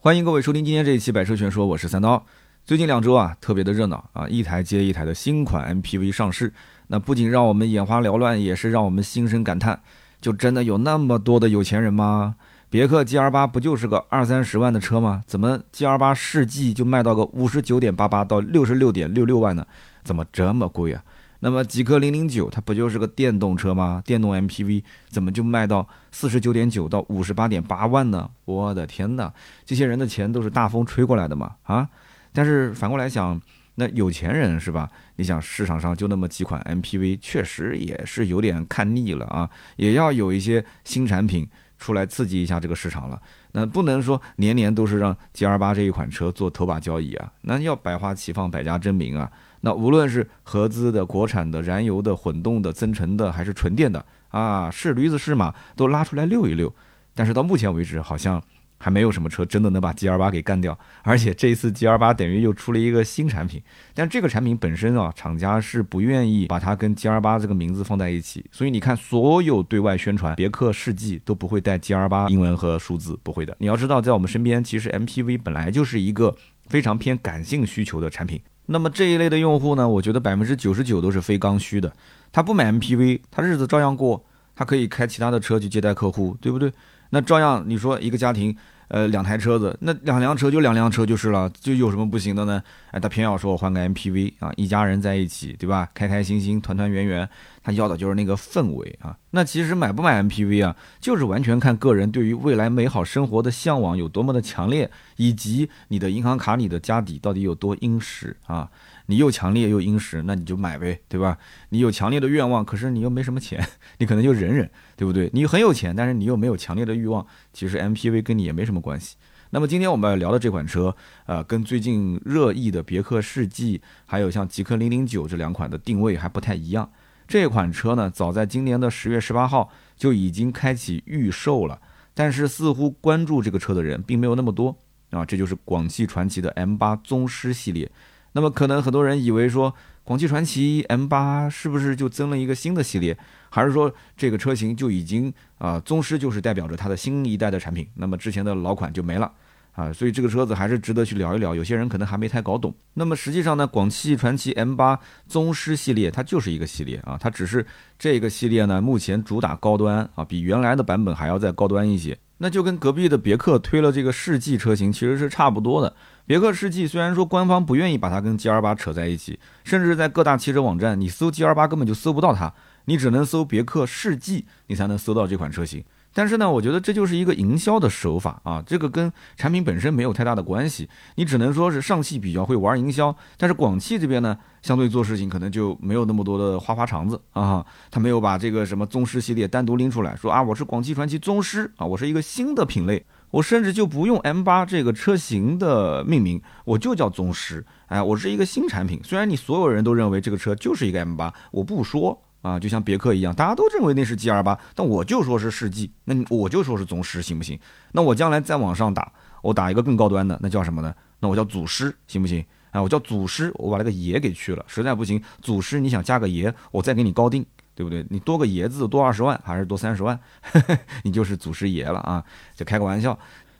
欢迎各位收听今天这一期《百车全说》，我是三刀。最近两周啊，特别的热闹啊，一台接一台的新款 MPV 上市，那不仅让我们眼花缭乱，也是让我们心生感叹：就真的有那么多的有钱人吗？别克 GL 八不就是个二三十万的车吗？怎么 GL 八世纪就卖到个五十九点八八到六十六点六六万呢？怎么这么贵啊？那么极氪零零九它不就是个电动车吗？电动 MPV 怎么就卖到四十九点九到五十八点八万呢？我的天哪，这些人的钱都是大风吹过来的嘛？啊！但是反过来想，那有钱人是吧？你想市场上就那么几款 MPV，确实也是有点看腻了啊，也要有一些新产品出来刺激一下这个市场了。那不能说年年都是让 GL 八这一款车做头把交椅啊，那要百花齐放，百家争鸣啊。那无论是合资的、国产的、燃油的、混动的、增程的，还是纯电的啊，是驴子是马都拉出来溜一溜。但是到目前为止，好像还没有什么车真的能把 G R 八给干掉。而且这一次 G R 八等于又出了一个新产品，但这个产品本身啊，厂家是不愿意把它跟 G R 八这个名字放在一起。所以你看，所有对外宣传，别克世纪都不会带 G R 八英文和数字，不会的。你要知道，在我们身边，其实 M P V 本来就是一个非常偏感性需求的产品。那么这一类的用户呢，我觉得百分之九十九都是非刚需的。他不买 MPV，他日子照样过，他可以开其他的车去接待客户，对不对？那照样，你说一个家庭。呃，两台车子，那两辆车就两辆车就是了，就有什么不行的呢？哎，他偏要说我换个 MPV 啊，一家人在一起，对吧？开开心心，团团圆圆，他要的就是那个氛围啊。那其实买不买 MPV 啊，就是完全看个人对于未来美好生活的向往有多么的强烈，以及你的银行卡里的家底到底有多殷实啊。你又强烈又殷实，那你就买呗，对吧？你有强烈的愿望，可是你又没什么钱，你可能就忍忍，对不对？你很有钱，但是你又没有强烈的欲望，其实 MPV 跟你也没什么关系。那么今天我们要聊的这款车，呃，跟最近热议的别克世纪，还有像极氪零零九这两款的定位还不太一样。这款车呢，早在今年的十月十八号就已经开启预售了，但是似乎关注这个车的人并没有那么多啊。这就是广汽传祺的 M8 宗师系列。那么可能很多人以为说，广汽传祺 M8 是不是就增了一个新的系列，还是说这个车型就已经啊宗师就是代表着它的新一代的产品，那么之前的老款就没了啊？所以这个车子还是值得去聊一聊。有些人可能还没太搞懂。那么实际上呢，广汽传祺 M8 宗师系列它就是一个系列啊，它只是这个系列呢目前主打高端啊，比原来的版本还要再高端一些。那就跟隔壁的别克推了这个世纪车型其实是差不多的。别克世纪虽然说官方不愿意把它跟 G L 八扯在一起，甚至在各大汽车网站你搜 G L 八根本就搜不到它，你只能搜别克世纪，你才能搜到这款车型。但是呢，我觉得这就是一个营销的手法啊，这个跟产品本身没有太大的关系。你只能说是上汽比较会玩营销，但是广汽这边呢，相对做事情可能就没有那么多的花花肠子啊。他没有把这个什么宗师系列单独拎出来说啊，我是广汽传祺宗师啊，我是一个新的品类，我甚至就不用 M 八这个车型的命名，我就叫宗师。哎，我是一个新产品，虽然你所有人都认为这个车就是一个 M 八，我不说。啊，就像别克一样，大家都认为那是 G L 八，但我就说是世纪，那我就说是宗师，行不行？那我将来再往上打，我打一个更高端的，那叫什么呢？那我叫祖师，行不行？哎，我叫祖师，我把那个爷给去了，实在不行，祖师你想加个爷，我再给你高定，对不对？你多个爷字多二十万还是多三十万，你就是祖师爷了啊！就开个玩笑。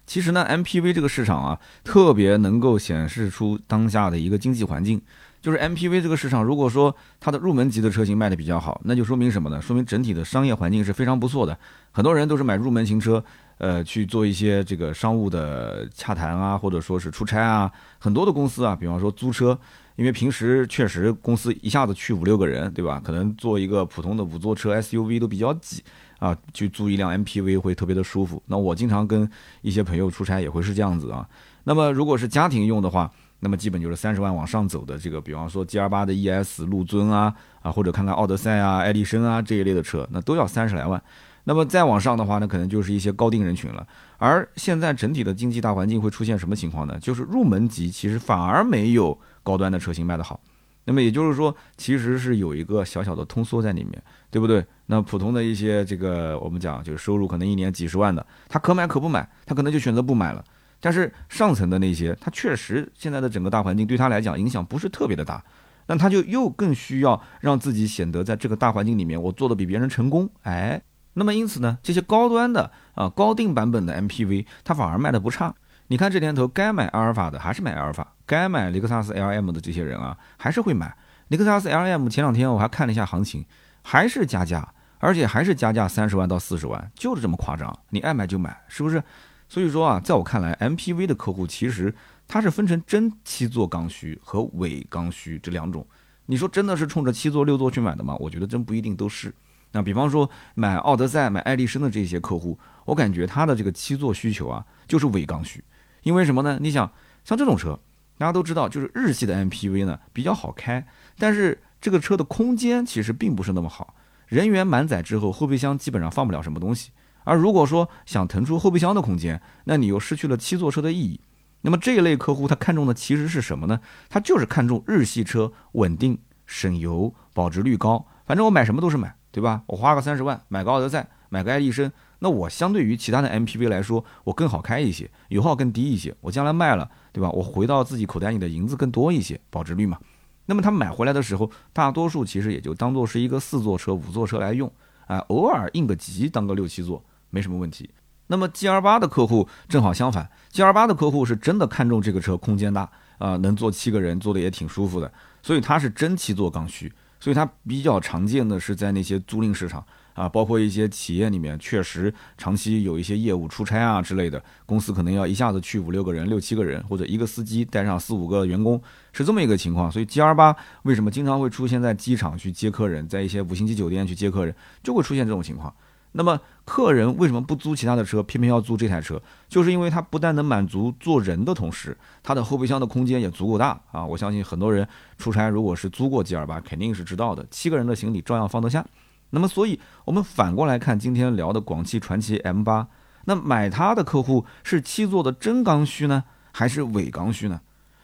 其实呢，M P V 这个市场啊，特别能够显示出当下的一个经济环境。就是 MPV 这个市场，如果说它的入门级的车型卖的比较好，那就说明什么呢？说明整体的商业环境是非常不错的。很多人都是买入门型车，呃，去做一些这个商务的洽谈啊，或者说是出差啊。很多的公司啊，比方说租车，因为平时确实公司一下子去五六个人，对吧？可能坐一个普通的五座车 SUV 都比较挤啊，去租一辆 MPV 会特别的舒服。那我经常跟一些朋友出差也会是这样子啊。那么如果是家庭用的话，那么基本就是三十万往上走的这个，比方说 G L 八的 E S 陆尊啊啊，或者看看奥德赛啊、爱丽绅啊这一类的车，那都要三十来万。那么再往上的话，那可能就是一些高定人群了。而现在整体的经济大环境会出现什么情况呢？就是入门级其实反而没有高端的车型卖得好。那么也就是说，其实是有一个小小的通缩在里面，对不对？那普通的一些这个我们讲就是收入可能一年几十万的，他可买可不买，他可能就选择不买了。但是上层的那些，他确实现在的整个大环境对他来讲影响不是特别的大，那他就又更需要让自己显得在这个大环境里面我做的比别人成功，哎，那么因此呢，这些高端的啊高定版本的 MPV 它反而卖的不差。你看这年头，该买阿尔法的还是买阿尔法，该买雷克萨斯 LM 的这些人啊，还是会买雷克萨斯 LM。前两天我还看了一下行情，还是加价，而且还是加价三十万到四十万，就是这么夸张。你爱买就买，是不是？所以说啊，在我看来，MPV 的客户其实它是分成真七座刚需和伪刚需这两种。你说真的是冲着七座六座去买的吗？我觉得真不一定都是。那比方说买奥德赛、买爱丽绅的这些客户，我感觉他的这个七座需求啊，就是伪刚需。因为什么呢？你想，像这种车，大家都知道，就是日系的 MPV 呢比较好开，但是这个车的空间其实并不是那么好。人员满载之后，后备箱基本上放不了什么东西。而如果说想腾出后备箱的空间，那你又失去了七座车的意义。那么这一类客户他看中的其实是什么呢？他就是看中日系车稳定、省油、保值率高。反正我买什么都是买，对吧？我花个三十万买个奥德赛，买个爱丽绅。那我相对于其他的 MPV 来说，我更好开一些，油耗更低一些。我将来卖了，对吧？我回到自己口袋里的银子更多一些，保值率嘛。那么他买回来的时候，大多数其实也就当做是一个四座车、五座车来用啊，偶尔应个急当个六七座没什么问题。那么 GR 八的客户正好相反，GR 八的客户是真的看中这个车空间大啊，能坐七个人，坐的也挺舒服的，所以他是真七座刚需，所以它比较常见的是在那些租赁市场。啊，包括一些企业里面确实长期有一些业务出差啊之类的，公司可能要一下子去五六个人、六七个人，或者一个司机带上四五个员工，是这么一个情况。所以 G R 八为什么经常会出现在机场去接客人，在一些五星级酒店去接客人，就会出现这种情况。那么客人为什么不租其他的车，偏偏要租这台车？就是因为它不但能满足坐人的同时，它的后备箱的空间也足够大啊！我相信很多人出差如果是租过 G R 八，肯定是知道的，七个人的行李照样放得下。那么，所以我们反过来看今天聊的广汽传祺 M 八，那买它的客户是七座的真刚需呢，还是伪刚需呢？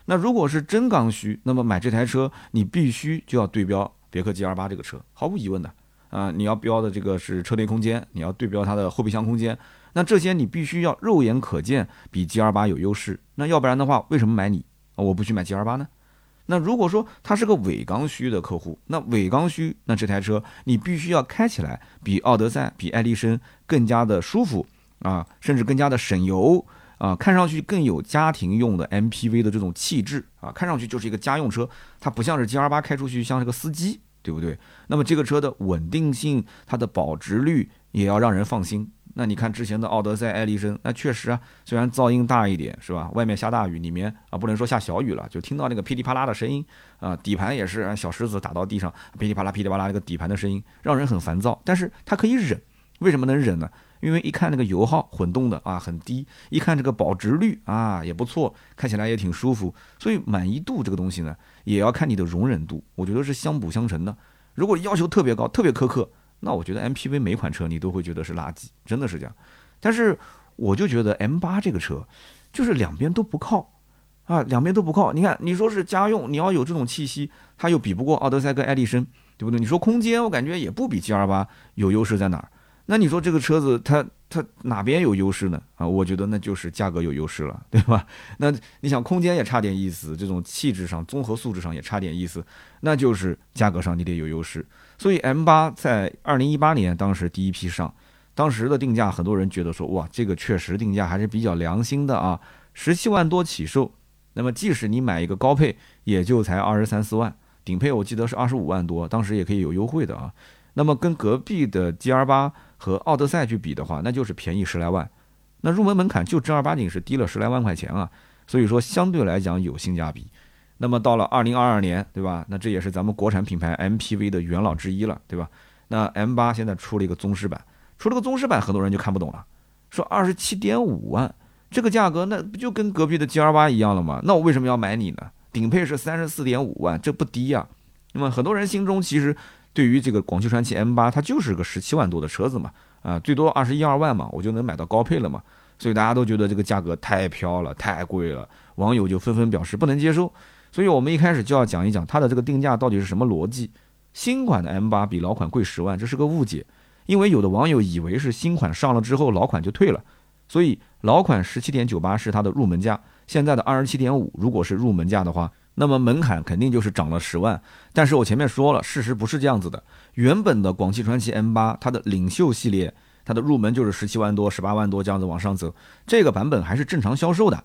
那如果是真刚需，那么买这台车你必须就要对标别克 GL 八这个车，毫无疑问的啊，你要标的这个是车内空间，你要对标它的后备箱空间，那这些你必须要肉眼可见比 GL 八有优势，那要不然的话，为什么买你？我不去买 GL 八呢？那如果说他是个伪刚需的客户，那伪刚需，那这台车你必须要开起来比奥德赛、比爱丽绅更加的舒服啊，甚至更加的省油啊，看上去更有家庭用的 MPV 的这种气质啊，看上去就是一个家用车，它不像是 G R 八开出去像是个司机，对不对？那么这个车的稳定性、它的保值率也要让人放心。那你看之前的奥德赛、爱丽绅，那确实啊，虽然噪音大一点，是吧？外面下大雨，里面啊不能说下小雨了，就听到那个噼里啪啦的声音啊，底盘也是小石子打到地上，噼里啪啦、噼里啪啦那个底盘的声音，让人很烦躁。但是它可以忍，为什么能忍呢？因为一看那个油耗混动的啊很低，一看这个保值率啊也不错，看起来也挺舒服。所以满意度这个东西呢，也要看你的容忍度，我觉得是相辅相成的。如果要求特别高、特别苛刻。那我觉得 MPV 每款车你都会觉得是垃圾，真的是这样。但是我就觉得 M8 这个车，就是两边都不靠啊，两边都不靠。你看，你说是家用，你要有这种气息，它又比不过奥德赛跟爱丽绅，对不对？你说空间，我感觉也不比 GL8 有优势在哪儿。那你说这个车子它它哪边有优势呢？啊，我觉得那就是价格有优势了，对吧？那你想空间也差点意思，这种气质上、综合素质上也差点意思，那就是价格上你得有优势。所以 M 八在二零一八年当时第一批上，当时的定价很多人觉得说哇，这个确实定价还是比较良心的啊，十七万多起售。那么即使你买一个高配，也就才二十三四万，顶配我记得是二十五万多，当时也可以有优惠的啊。那么跟隔壁的 G R 八和奥德赛去比的话，那就是便宜十来万，那入门门槛就正儿八经是低了十来万块钱啊。所以说相对来讲有性价比。那么到了二零二二年，对吧？那这也是咱们国产品牌 MPV 的元老之一了，对吧？那 M 八现在出了一个宗师版，出了个宗师版，很多人就看不懂了，说二十七点五万这个价格，那不就跟隔壁的 G R 八一样了吗？那我为什么要买你呢？顶配是三十四点五万，这不低呀。那么很多人心中其实对于这个广汽传祺 M 八，它就是个十七万多的车子嘛，啊，最多二十一二万嘛，我就能买到高配了嘛。所以大家都觉得这个价格太飘了，太贵了，网友就纷纷表示不能接受。所以，我们一开始就要讲一讲它的这个定价到底是什么逻辑。新款的 M8 比老款贵十万，这是个误解。因为有的网友以为是新款上了之后老款就退了，所以老款十七点九八是它的入门价，现在的二十七点五如果是入门价的话，那么门槛肯定就是涨了十万。但是我前面说了，事实不是这样子的。原本的广汽传祺 M8 它的领袖系列，它的入门就是十七万多、十八万多这样子往上走，这个版本还是正常销售的。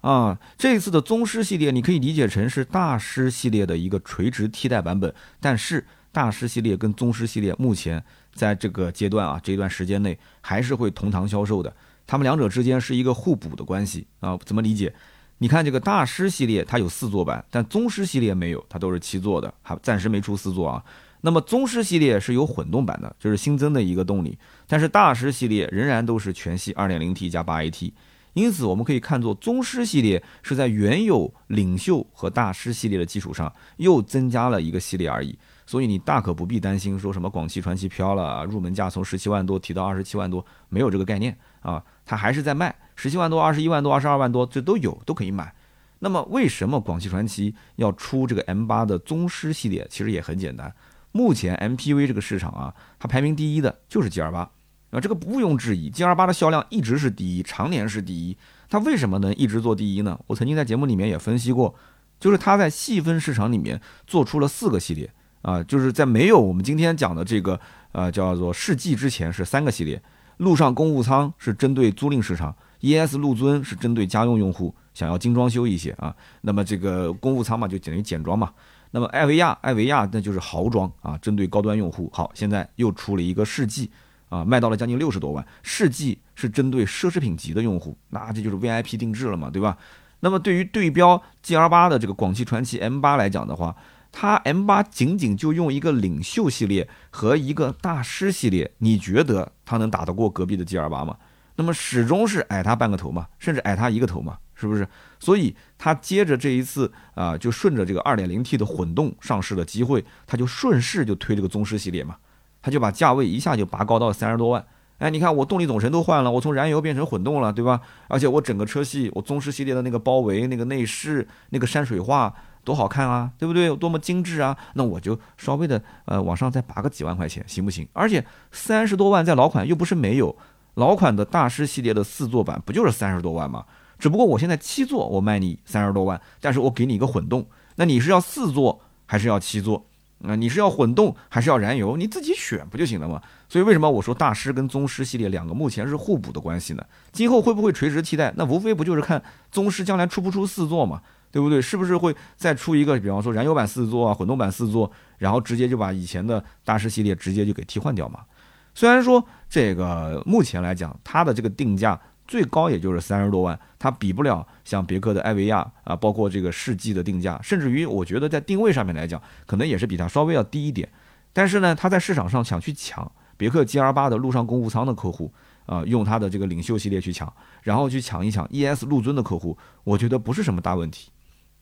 啊，这一次的宗师系列你可以理解成是大师系列的一个垂直替代版本，但是大师系列跟宗师系列目前在这个阶段啊，这一段时间内还是会同堂销售的，他们两者之间是一个互补的关系啊，怎么理解？你看这个大师系列它有四座版，但宗师系列没有，它都是七座的，还暂时没出四座啊。那么宗师系列是有混动版的，就是新增的一个动力，但是大师系列仍然都是全系 2.0T 加 8AT。因此，我们可以看作宗师系列是在原有领袖和大师系列的基础上又增加了一个系列而已。所以你大可不必担心说什么广汽传祺飘了，入门价从十七万多提到二十七万多，没有这个概念啊，它还是在卖十七万多、二十一万多、二十二万多，这都有，都可以买。那么为什么广汽传祺要出这个 M8 的宗师系列？其实也很简单。目前 MPV 这个市场啊，它排名第一的就是 G 二八啊，这个毋庸置疑，G 二八的销量一直是第一，常年是第一。它为什么能一直做第一呢？我曾经在节目里面也分析过，就是它在细分市场里面做出了四个系列啊，就是在没有我们今天讲的这个呃叫做世纪之前是三个系列，陆上公务舱是针对租赁市场，ES 陆尊是针对家用用户想要精装修一些啊，那么这个公务舱嘛就等于简装嘛。那么艾维亚，艾维亚那就是豪装啊，针对高端用户。好，现在又出了一个世纪，啊，卖到了将近六十多万。世纪是针对奢侈品级的用户，那这就是 VIP 定制了嘛，对吧？那么对于对标 GL8 的这个广汽传祺 M8 来讲的话，它 M8 仅仅就用一个领袖系列和一个大师系列，你觉得它能打得过隔壁的 GL8 吗？那么始终是矮它半个头嘛，甚至矮它一个头嘛。是不是？所以它接着这一次啊，就顺着这个二点零 T 的混动上市的机会，它就顺势就推这个宗师系列嘛，他就把价位一下就拔高到三十多万。哎，你看我动力总成都换了，我从燃油变成混动了，对吧？而且我整个车系，我宗师系列的那个包围、那个内饰、那个山水画多好看啊，对不对？多么精致啊！那我就稍微的呃往上再拔个几万块钱，行不行？而且三十多万在老款又不是没有，老款的大师系列的四座版不就是三十多万吗？只不过我现在七座，我卖你三十多万，但是我给你一个混动，那你是要四座还是要七座？啊，你是要混动还是要燃油？你自己选不就行了吗？所以为什么我说大师跟宗师系列两个目前是互补的关系呢？今后会不会垂直替代？那无非不就是看宗师将来出不出四座嘛，对不对？是不是会再出一个，比方说燃油版四座啊，混动版四座，然后直接就把以前的大师系列直接就给替换掉嘛？虽然说这个目前来讲，它的这个定价。最高也就是三十多万，它比不了像别克的艾维亚啊，包括这个世纪的定价，甚至于我觉得在定位上面来讲，可能也是比它稍微要低一点。但是呢，它在市场上想去抢别克 GL 八的陆上公务舱的客户啊，用它的这个领袖系列去抢，然后去抢一抢 ES 陆尊的客户，我觉得不是什么大问题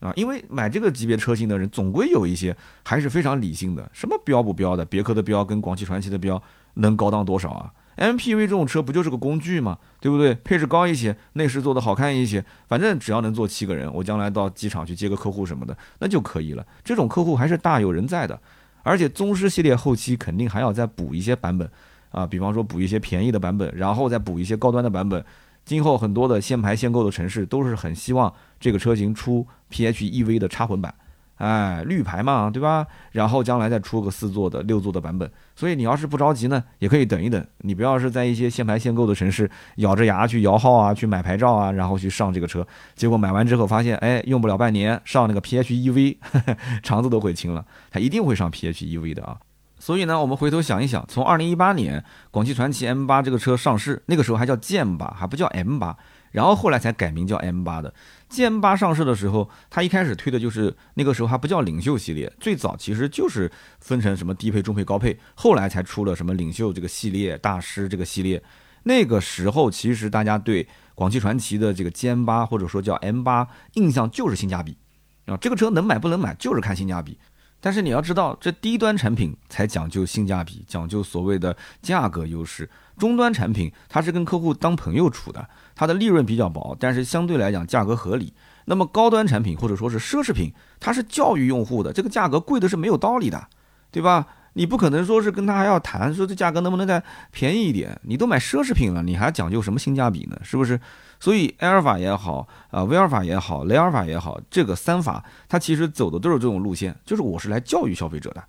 啊，因为买这个级别车型的人总归有一些还是非常理性的，什么标不标的，别克的标跟广汽传祺的标能高档多少啊？MPV 这种车不就是个工具吗？对不对？配置高一些，内饰做的好看一些，反正只要能坐七个人，我将来到机场去接个客户什么的，那就可以了。这种客户还是大有人在的。而且宗师系列后期肯定还要再补一些版本啊，比方说补一些便宜的版本，然后再补一些高端的版本。今后很多的限牌限购的城市都是很希望这个车型出 PHEV 的插混版。哎，绿牌嘛，对吧？然后将来再出个四座的、六座的版本。所以你要是不着急呢，也可以等一等。你不要是在一些限牌限购的城市咬着牙去摇号啊，去买牌照啊，然后去上这个车，结果买完之后发现，哎，用不了半年，上那个 PHEV，肠子都悔青了。它一定会上 PHEV 的啊。所以呢，我们回头想一想，从二零一八年广汽传祺 M 八这个车上市，那个时候还叫剑八，还不叫 M 八。然后后来才改名叫 M 八的。G M 八上市的时候，它一开始推的就是那个时候还不叫领袖系列，最早其实就是分成什么低配、中配、高配，后来才出了什么领袖这个系列、大师这个系列。那个时候其实大家对广汽传祺的这个 G M 八或者说叫 M 八印象就是性价比啊，这个车能买不能买就是看性价比。但是你要知道，这低端产品才讲究性价比，讲究所谓的价格优势。终端产品它是跟客户当朋友处的，它的利润比较薄，但是相对来讲价格合理。那么高端产品或者说是奢侈品，它是教育用户的，这个价格贵的是没有道理的，对吧？你不可能说是跟他还要谈说这价格能不能再便宜一点？你都买奢侈品了，你还讲究什么性价比呢？是不是？所以埃尔法也好，啊，威尔法也好，雷尔法也好，这个三法它其实走的都是这种路线，就是我是来教育消费者的。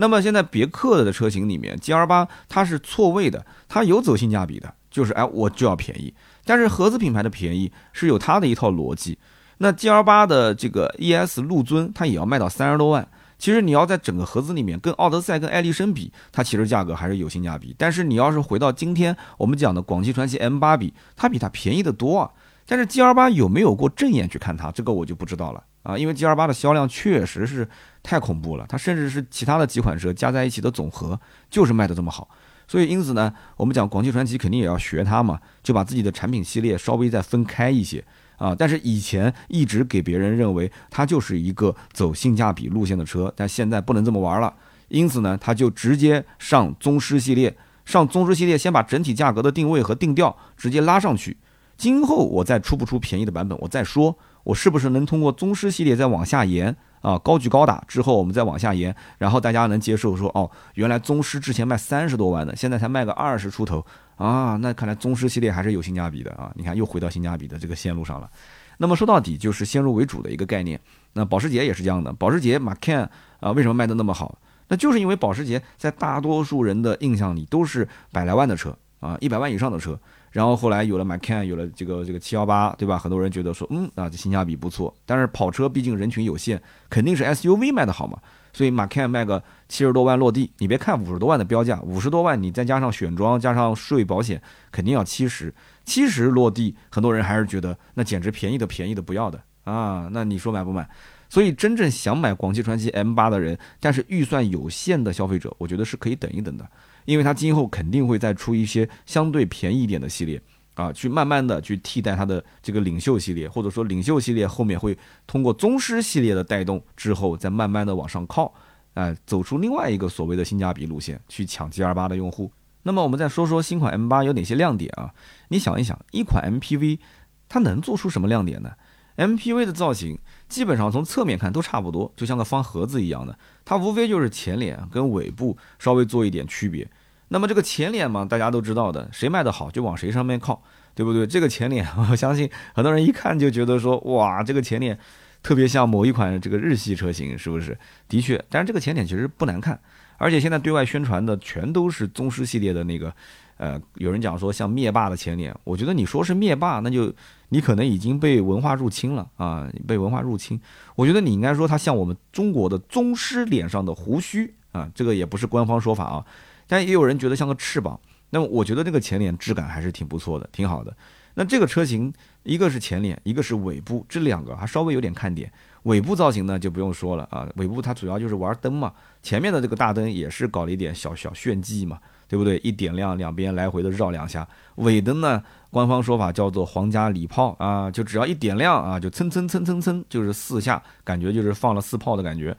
那么现在别克的车型里面，G L 八它是错位的，它有走性价比的，就是哎我就要便宜。但是合资品牌的便宜是有它的一套逻辑。那 G L 八的这个 E S 陆尊，它也要卖到三十多万。其实你要在整个合资里面跟奥德赛、跟艾力绅比，它其实价格还是有性价比。但是你要是回到今天我们讲的广汽传祺 M 八比，它比它便宜的多啊。但是 G L 八有没有过正眼去看它，这个我就不知道了啊。因为 G L 八的销量确实是太恐怖了，它甚至是其他的几款车加在一起的总和就是卖的这么好。所以因此呢，我们讲广汽传祺肯定也要学它嘛，就把自己的产品系列稍微再分开一些。啊，但是以前一直给别人认为它就是一个走性价比路线的车，但现在不能这么玩了。因此呢，它就直接上宗师系列，上宗师系列，先把整体价格的定位和定调直接拉上去。今后我再出不出便宜的版本，我再说，我是不是能通过宗师系列再往下延啊？高举高打之后，我们再往下延，然后大家能接受说，哦，原来宗师之前卖三十多万的，现在才卖个二十出头。啊，那看来宗师系列还是有性价比的啊！你看，又回到性价比的这个线路上了。那么说到底就是先入为主的一个概念。那保时捷也是这样的，保时捷 Macan 啊，为什么卖的那么好？那就是因为保时捷在大多数人的印象里都是百来万的车啊，一百万以上的车。然后后来有了 Macan，有了这个这个七幺八，对吧？很多人觉得说，嗯啊，这性价比不错。但是跑车毕竟人群有限，肯定是 SUV 卖的好嘛。所以 Macan 卖个七十多万落地，你别看五十多万的标价，五十多万你再加上选装加上税保险，肯定要七十，七十落地，很多人还是觉得那简直便宜的便宜的不要的啊，那你说买不买？所以真正想买广汽传祺 M 八的人，但是预算有限的消费者，我觉得是可以等一等的，因为它今后肯定会再出一些相对便宜一点的系列。啊，去慢慢的去替代它的这个领袖系列，或者说领袖系列后面会通过宗师系列的带动之后，再慢慢的往上靠，啊，走出另外一个所谓的性价比路线，去抢 G 二八的用户。那么我们再说说新款 M 八有哪些亮点啊？你想一想，一款 MPV 它能做出什么亮点呢？MPV 的造型基本上从侧面看都差不多，就像个方盒子一样的，它无非就是前脸跟尾部稍微做一点区别。那么这个前脸嘛，大家都知道的，谁卖的好就往谁上面靠，对不对？这个前脸，我相信很多人一看就觉得说，哇，这个前脸特别像某一款这个日系车型，是不是？的确，但是这个前脸其实不难看，而且现在对外宣传的全都是宗师系列的那个，呃，有人讲说像灭霸的前脸，我觉得你说是灭霸，那就你可能已经被文化入侵了啊，被文化入侵。我觉得你应该说它像我们中国的宗师脸上的胡须啊，这个也不是官方说法啊。但也有人觉得像个翅膀，那么我觉得这个前脸质感还是挺不错的，挺好的。那这个车型，一个是前脸，一个是尾部，这两个还稍微有点看点。尾部造型呢就不用说了啊，尾部它主要就是玩灯嘛，前面的这个大灯也是搞了一点小小炫技嘛，对不对？一点亮，两边来回的绕两下。尾灯呢，官方说法叫做皇家礼炮啊，就只要一点亮啊，就蹭蹭蹭蹭蹭，就是四下，感觉就是放了四炮的感觉。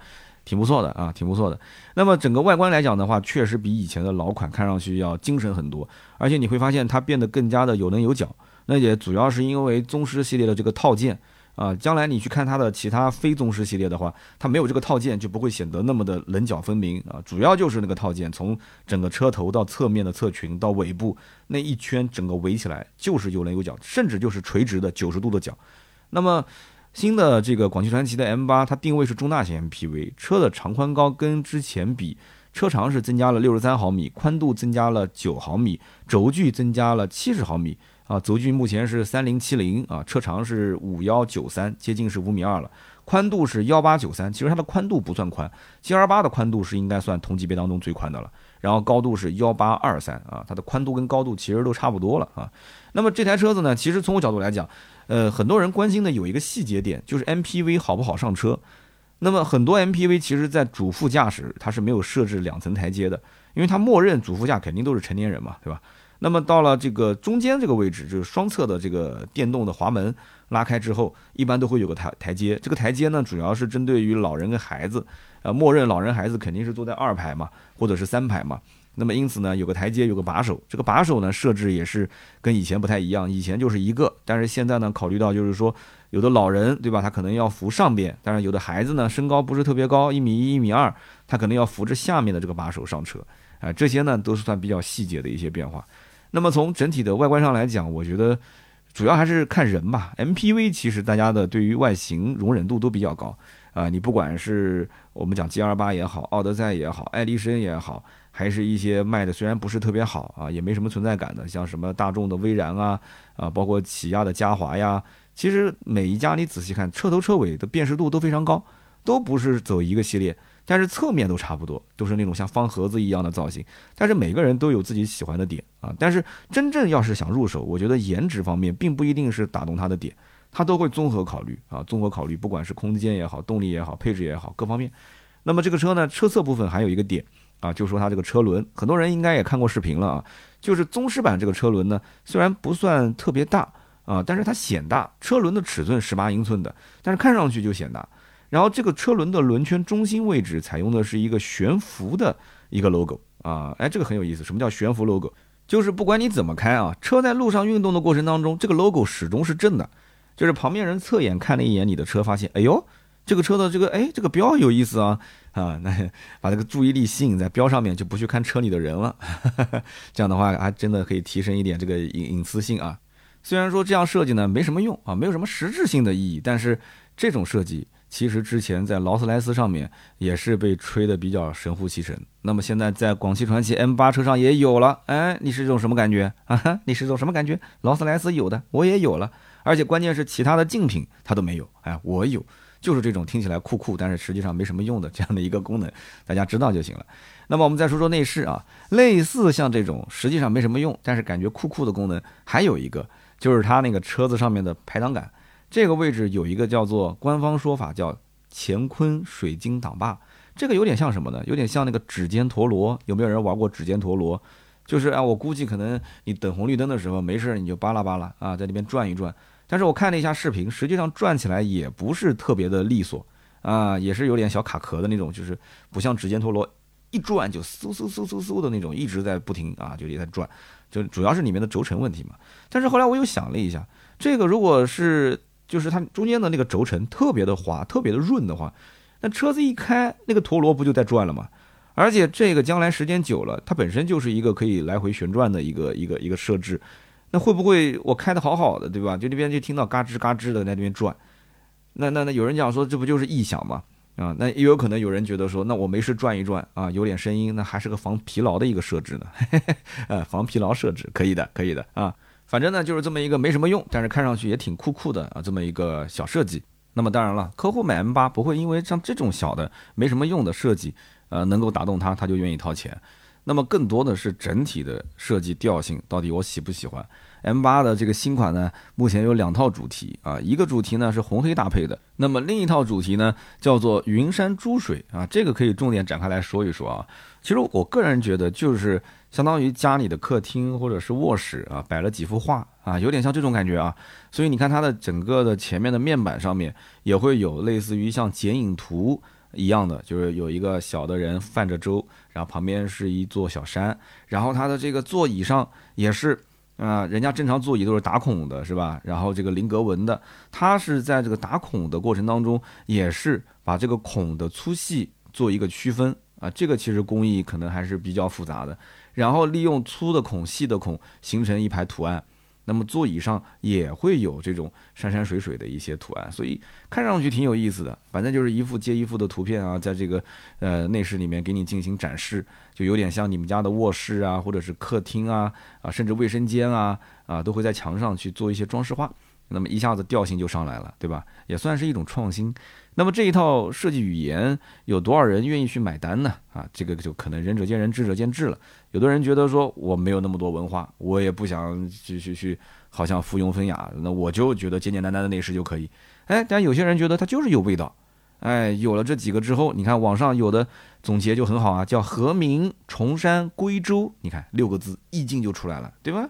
挺不错的啊，挺不错的。那么整个外观来讲的话，确实比以前的老款看上去要精神很多，而且你会发现它变得更加的有棱有角。那也主要是因为宗师系列的这个套件啊，将来你去看它的其他非宗师系列的话，它没有这个套件就不会显得那么的棱角分明啊。主要就是那个套件，从整个车头到侧面的侧裙到尾部那一圈整个围起来就是有棱有角，甚至就是垂直的九十度的角。那么。新的这个广汽传祺的 M 八，它定位是中大型 MPV，车的长宽高跟之前比，车长是增加了六十三毫米，宽度增加了九毫米，轴距增加了七十毫米啊，轴距目前是三零七零啊，车长是五幺九三，接近是五米二了，宽度是幺八九三，其实它的宽度不算宽，G R 八的宽度是应该算同级别当中最宽的了，然后高度是幺八二三啊，它的宽度跟高度其实都差不多了啊，那么这台车子呢，其实从我角度来讲。呃，很多人关心的有一个细节点，就是 MPV 好不好上车。那么很多 MPV 其实，在主副驾驶它是没有设置两层台阶的，因为它默认主副驾肯定都是成年人嘛，对吧？那么到了这个中间这个位置，就是双侧的这个电动的滑门拉开之后，一般都会有个台台阶。这个台阶呢，主要是针对于老人跟孩子，呃，默认老人孩子肯定是坐在二排嘛，或者是三排嘛。那么因此呢，有个台阶，有个把手。这个把手呢，设置也是跟以前不太一样。以前就是一个，但是现在呢，考虑到就是说，有的老人对吧，他可能要扶上边；当然有的孩子呢，身高不是特别高，一米一、一米二，他可能要扶着下面的这个把手上车。啊，这些呢都是算比较细节的一些变化。那么从整体的外观上来讲，我觉得主要还是看人吧。MPV 其实大家的对于外形容忍度都比较高啊，你不管是我们讲 G 二八也好，奥德赛也好，爱丽绅也好。还是一些卖的虽然不是特别好啊，也没什么存在感的，像什么大众的威然啊，啊，包括起亚的嘉华呀，其实每一家你仔细看，车头车尾的辨识度都非常高，都不是走一个系列。但是侧面都差不多，都是那种像方盒子一样的造型。但是每个人都有自己喜欢的点啊。但是真正要是想入手，我觉得颜值方面并不一定是打动他的点，他都会综合考虑啊，综合考虑，不管是空间也好，动力也好，配置也好，各方面。那么这个车呢，车侧部分还有一个点啊，就说它这个车轮，很多人应该也看过视频了啊。就是宗师版这个车轮呢，虽然不算特别大啊，但是它显大。车轮的尺寸十八英寸的，但是看上去就显大。然后这个车轮的轮圈中心位置采用的是一个悬浮的一个 logo 啊，哎，这个很有意思。什么叫悬浮 logo？就是不管你怎么开啊，车在路上运动的过程当中，这个 logo 始终是正的。就是旁边人侧眼看了一眼你的车，发现，哎呦，这个车的这个哎这个标有意思啊啊，那把这个注意力吸引在标上面，就不去看车里的人了。这样的话还真的可以提升一点这个隐隐私性啊。虽然说这样设计呢没什么用啊，没有什么实质性的意义，但是这种设计。其实之前在劳斯莱斯上面也是被吹得比较神乎其神，那么现在在广汽传祺 M8 车上也有了，哎，你是一种什么感觉啊？你是一种什么感觉？劳斯莱斯有的，我也有了，而且关键是其他的竞品它都没有，哎，我有，就是这种听起来酷酷，但是实际上没什么用的这样的一个功能，大家知道就行了。那么我们再说说内饰啊，类似像这种实际上没什么用，但是感觉酷酷的功能，还有一个就是它那个车子上面的排挡杆。这个位置有一个叫做官方说法叫乾坤水晶挡把，这个有点像什么呢？有点像那个指尖陀螺。有没有人玩过指尖陀螺？就是啊，我估计可能你等红绿灯的时候没事你就扒拉扒拉啊，在那边转一转。但是我看了一下视频，实际上转起来也不是特别的利索啊，也是有点小卡壳的那种，就是不像指尖陀螺一转就嗖嗖嗖嗖嗖的那种，一直在不停啊，就也在转，就主要是里面的轴承问题嘛。但是后来我又想了一下，这个如果是就是它中间的那个轴承特别的滑，特别的润的话，那车子一开，那个陀螺不就在转了吗？而且这个将来时间久了，它本身就是一个可以来回旋转的一个一个一个设置，那会不会我开的好好的，对吧？就那边就听到嘎吱嘎吱的在那边转，那那那有人讲说这不就是异响吗？啊，那也有可能有人觉得说，那我没事转一转啊，有点声音，那还是个防疲劳的一个设置呢，呃，防疲劳设置可以的，可以的啊。反正呢，就是这么一个没什么用，但是看上去也挺酷酷的啊，这么一个小设计。那么当然了，客户买 M8 不会因为像这种小的没什么用的设计，呃，能够打动他，他就愿意掏钱。那么更多的是整体的设计调性，到底我喜不喜欢？M8 的这个新款呢，目前有两套主题啊，一个主题呢是红黑搭配的，那么另一套主题呢叫做云山珠水啊，这个可以重点展开来说一说啊。其实我个人觉得就是。相当于家里的客厅或者是卧室啊，摆了几幅画啊，有点像这种感觉啊。所以你看它的整个的前面的面板上面也会有类似于像剪影图一样的，就是有一个小的人泛着舟，然后旁边是一座小山，然后它的这个座椅上也是啊，人家正常座椅都是打孔的，是吧？然后这个菱格纹的，它是在这个打孔的过程当中，也是把这个孔的粗细做一个区分啊。这个其实工艺可能还是比较复杂的。然后利用粗的孔、细的孔形成一排图案，那么座椅上也会有这种山山水水的一些图案，所以看上去挺有意思的。反正就是一幅接一幅的图片啊，在这个呃内饰里面给你进行展示，就有点像你们家的卧室啊，或者是客厅啊，啊，甚至卫生间啊，啊，都会在墙上去做一些装饰画，那么一下子调性就上来了，对吧？也算是一种创新。那么这一套设计语言有多少人愿意去买单呢？啊，这个就可能仁者见仁，智者见智了。有的人觉得说我没有那么多文化，我也不想去去去，好像附庸风雅，那我就觉得简简单单的内饰就可以。哎，但有些人觉得它就是有味道。哎，有了这几个之后，你看网上有的总结就很好啊，叫和鸣、崇山、归州，你看六个字意境就出来了，对吧？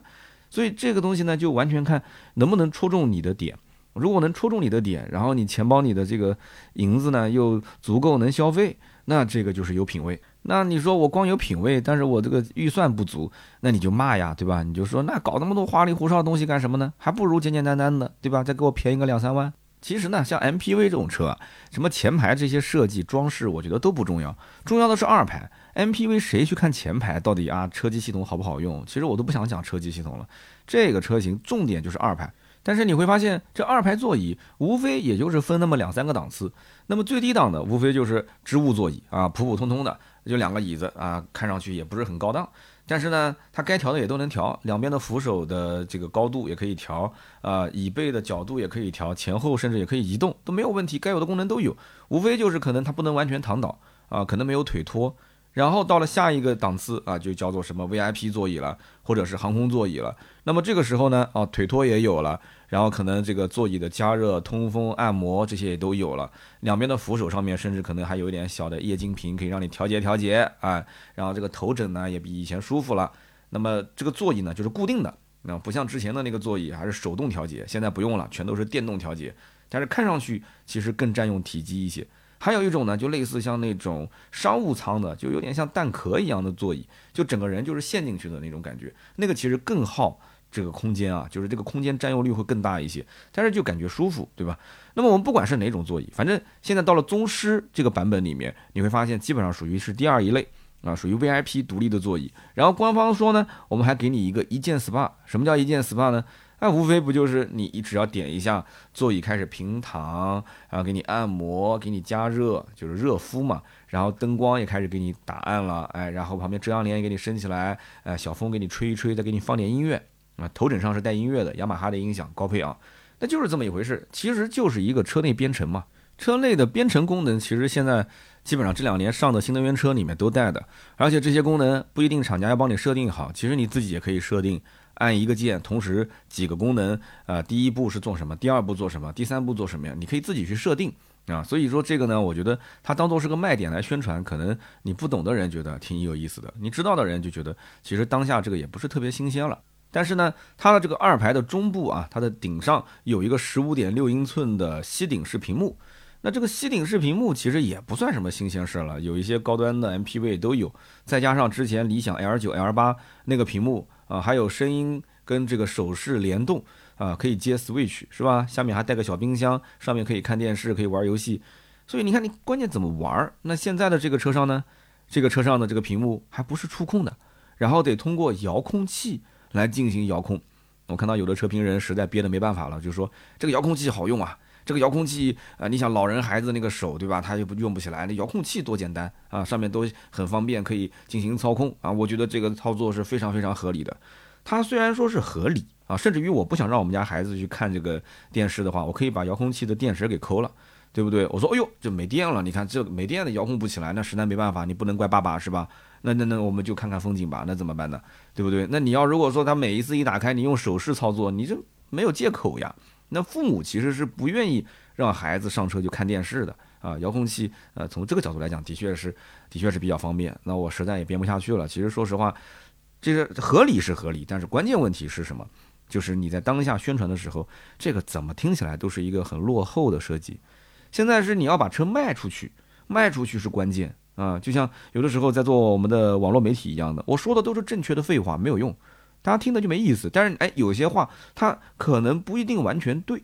所以这个东西呢，就完全看能不能戳中你的点。如果能戳中你的点，然后你钱包里的这个银子呢又足够能消费，那这个就是有品位。那你说我光有品位，但是我这个预算不足，那你就骂呀，对吧？你就说那搞那么多花里胡哨的东西干什么呢？还不如简简单单的，对吧？再给我便宜个两三万。其实呢，像 MPV 这种车，什么前排这些设计装饰，我觉得都不重要，重要的是二排。MPV 谁去看前排到底啊车机系统好不好用？其实我都不想讲车机系统了，这个车型重点就是二排。但是你会发现，这二排座椅无非也就是分那么两三个档次。那么最低档的无非就是织物座椅啊，普普通通的就两个椅子啊，看上去也不是很高档，但是呢，它该调的也都能调，两边的扶手的这个高度也可以调，啊，椅背的角度也可以调，前后甚至也可以移动，都没有问题，该有的功能都有，无非就是可能它不能完全躺倒啊，可能没有腿托。然后到了下一个档次啊，就叫做什么 VIP 座椅了，或者是航空座椅了。那么这个时候呢，啊，腿托也有了，然后可能这个座椅的加热、通风、按摩这些也都有了。两边的扶手上面甚至可能还有一点小的液晶屏，可以让你调节调节啊。然后这个头枕呢也比以前舒服了。那么这个座椅呢就是固定的，那不像之前的那个座椅还是手动调节，现在不用了，全都是电动调节。但是看上去其实更占用体积一些。还有一种呢，就类似像那种商务舱的，就有点像蛋壳一样的座椅，就整个人就是陷进去的那种感觉。那个其实更耗这个空间啊，就是这个空间占用率会更大一些，但是就感觉舒服，对吧？那么我们不管是哪种座椅，反正现在到了宗师这个版本里面，你会发现基本上属于是第二一类啊，属于 VIP 独立的座椅。然后官方说呢，我们还给你一个一键 SPA。什么叫一键 SPA 呢？那无非不就是你你只要点一下座椅开始平躺，然后给你按摩，给你加热，就是热敷嘛。然后灯光也开始给你打暗了，哎，然后旁边遮阳帘也给你升起来，哎，小风给你吹一吹，再给你放点音乐啊。头枕上是带音乐的，雅马哈的音响高配啊，那就是这么一回事。其实就是一个车内编程嘛。车内的编程功能其实现在基本上这两年上的新能源车里面都带的，而且这些功能不一定厂家要帮你设定好，其实你自己也可以设定。按一个键，同时几个功能，呃，第一步是做什么，第二步做什么，第三步做什么呀？你可以自己去设定啊。所以说这个呢，我觉得它当做是个卖点来宣传，可能你不懂的人觉得挺有意思的，你知道的人就觉得其实当下这个也不是特别新鲜了。但是呢，它的这个二排的中部啊，它的顶上有一个十五点六英寸的吸顶式屏幕。那这个吸顶式屏幕其实也不算什么新鲜事了，有一些高端的 MPV 都有，再加上之前理想 L 九、L 八那个屏幕。啊，还有声音跟这个手势联动啊，可以接 Switch 是吧？下面还带个小冰箱，上面可以看电视，可以玩游戏。所以你看，你关键怎么玩？那现在的这个车上呢，这个车上的这个屏幕还不是触控的，然后得通过遥控器来进行遥控。我看到有的车评人实在憋得没办法了，就说这个遥控器好用啊。这个遥控器啊，你想老人孩子那个手对吧？他又不用不起来，那遥控器多简单啊，上面都很方便，可以进行操控啊。我觉得这个操作是非常非常合理的。它虽然说是合理啊，甚至于我不想让我们家孩子去看这个电视的话，我可以把遥控器的电池给抠了，对不对？我说，哎呦，这没电了，你看这没电的遥控不起来，那实在没办法，你不能怪爸爸是吧？那那那我们就看看风景吧，那怎么办呢？对不对？那你要如果说他每一次一打开，你用手势操作，你这没有借口呀。那父母其实是不愿意让孩子上车就看电视的啊，遥控器，呃，从这个角度来讲，的确是，的确是比较方便。那我实在也编不下去了。其实说实话，这个合理是合理，但是关键问题是什么？就是你在当下宣传的时候，这个怎么听起来都是一个很落后的设计。现在是你要把车卖出去，卖出去是关键啊。就像有的时候在做我们的网络媒体一样的，我说的都是正确的废话，没有用。大家听的就没意思，但是哎，有些话它可能不一定完全对，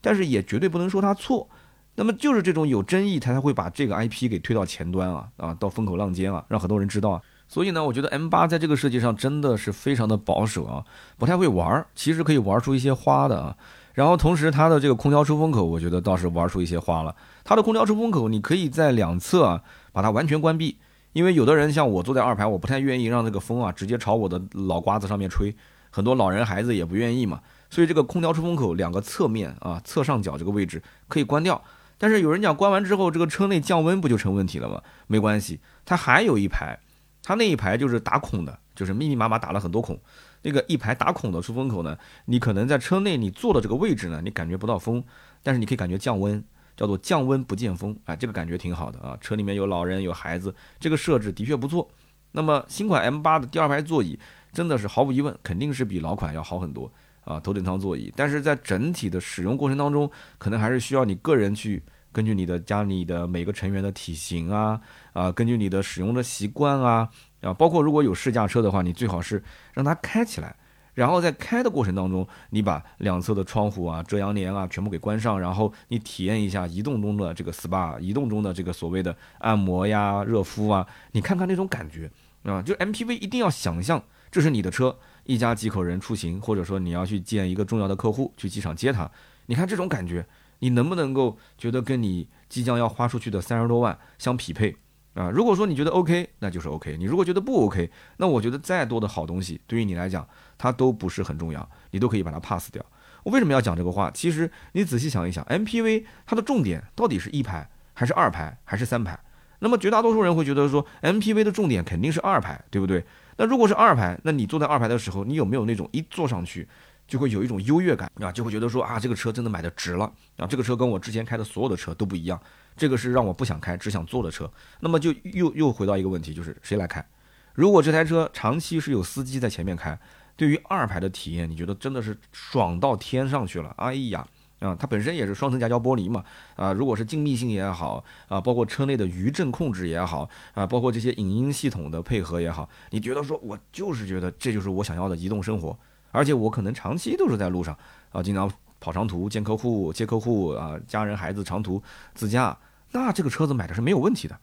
但是也绝对不能说它错。那么就是这种有争议，它才会把这个 IP 给推到前端啊啊，到风口浪尖啊，让很多人知道啊。所以呢，我觉得 M 八在这个设计上真的是非常的保守啊，不太会玩儿，其实可以玩出一些花的啊。然后同时它的这个空调出风口，我觉得倒是玩出一些花了。它的空调出风口，你可以在两侧啊把它完全关闭。因为有的人像我坐在二排，我不太愿意让这个风啊直接朝我的脑瓜子上面吹，很多老人孩子也不愿意嘛，所以这个空调出风口两个侧面啊侧上角这个位置可以关掉。但是有人讲关完之后这个车内降温不就成问题了吗？没关系，它还有一排，它那一排就是打孔的，就是密密麻麻打了很多孔，那个一排打孔的出风口呢，你可能在车内你坐的这个位置呢，你感觉不到风，但是你可以感觉降温。叫做降温不见风，哎，这个感觉挺好的啊。车里面有老人有孩子，这个设置的确不错。那么新款 M8 的第二排座椅真的是毫无疑问，肯定是比老款要好很多啊。头等舱座椅，但是在整体的使用过程当中，可能还是需要你个人去根据你的家里的每个成员的体型啊啊，根据你的使用的习惯啊啊，包括如果有试驾车的话，你最好是让它开起来。然后在开的过程当中，你把两侧的窗户啊、遮阳帘啊全部给关上，然后你体验一下移动中的这个 SPA，移动中的这个所谓的按摩呀、热敷啊，你看看那种感觉啊，就 MPV 一定要想象这是你的车，一家几口人出行，或者说你要去见一个重要的客户，去机场接他，你看这种感觉，你能不能够觉得跟你即将要花出去的三十多万相匹配？啊。如果说你觉得 OK，那就是 OK。你如果觉得不 OK，那我觉得再多的好东西对于你来讲，它都不是很重要，你都可以把它 pass 掉。我为什么要讲这个话？其实你仔细想一想，MPV 它的重点到底是一排还是二排还是三排？那么绝大多数人会觉得说，MPV 的重点肯定是二排，对不对？那如果是二排，那你坐在二排的时候，你有没有那种一坐上去就会有一种优越感啊？就会觉得说啊，这个车真的买的值了啊！这个车跟我之前开的所有的车都不一样，这个是让我不想开，只想坐的车。那么就又又回到一个问题，就是谁来开？如果这台车长期是有司机在前面开，对于二排的体验，你觉得真的是爽到天上去了？哎呀！啊，它本身也是双层夹胶玻璃嘛，啊，如果是静谧性也好，啊，包括车内的余震控制也好，啊，包括这些影音系统的配合也好，你觉得说，我就是觉得这就是我想要的移动生活，而且我可能长期都是在路上，啊，经常跑长途见客户、接客户，啊，家人孩子长途自驾，那这个车子买的是没有问题的。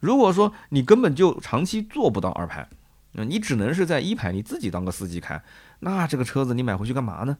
如果说你根本就长期做不到二排，那你只能是在一排，你自己当个司机开，那这个车子你买回去干嘛呢？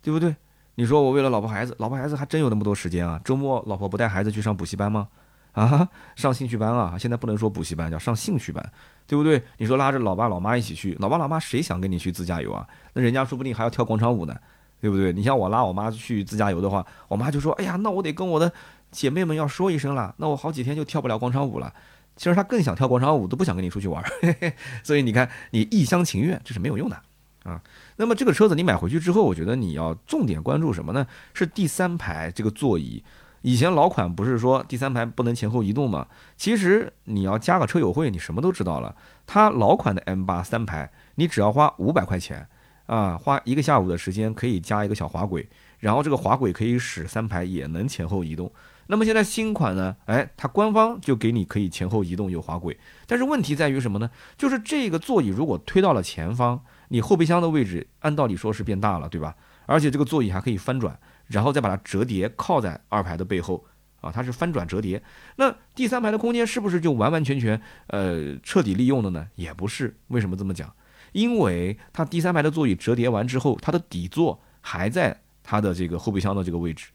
对不对？你说我为了老婆孩子，老婆孩子还真有那么多时间啊？周末老婆不带孩子去上补习班吗？啊，上兴趣班啊？现在不能说补习班，叫上兴趣班，对不对？你说拉着老爸老妈一起去，老爸老妈谁想跟你去自驾游啊？那人家说不定还要跳广场舞呢，对不对？你像我拉我妈去自驾游的话，我妈就说：“哎呀，那我得跟我的姐妹们要说一声了，那我好几天就跳不了广场舞了。”其实她更想跳广场舞，都不想跟你出去玩。所以你看，你一厢情愿这是没有用的。啊，那么这个车子你买回去之后，我觉得你要重点关注什么呢？是第三排这个座椅。以前老款不是说第三排不能前后移动吗？其实你要加个车友会，你什么都知道了。它老款的 M8 三排，你只要花五百块钱啊，花一个下午的时间可以加一个小滑轨，然后这个滑轨可以使三排也能前后移动。那么现在新款呢？哎，它官方就给你可以前后移动有滑轨，但是问题在于什么呢？就是这个座椅如果推到了前方。你后备箱的位置按道理说是变大了，对吧？而且这个座椅还可以翻转，然后再把它折叠靠在二排的背后啊，它是翻转折叠。那第三排的空间是不是就完完全全呃彻底利用了呢？也不是。为什么这么讲？因为它第三排的座椅折叠完之后，它的底座还在它的这个后备箱的这个位置，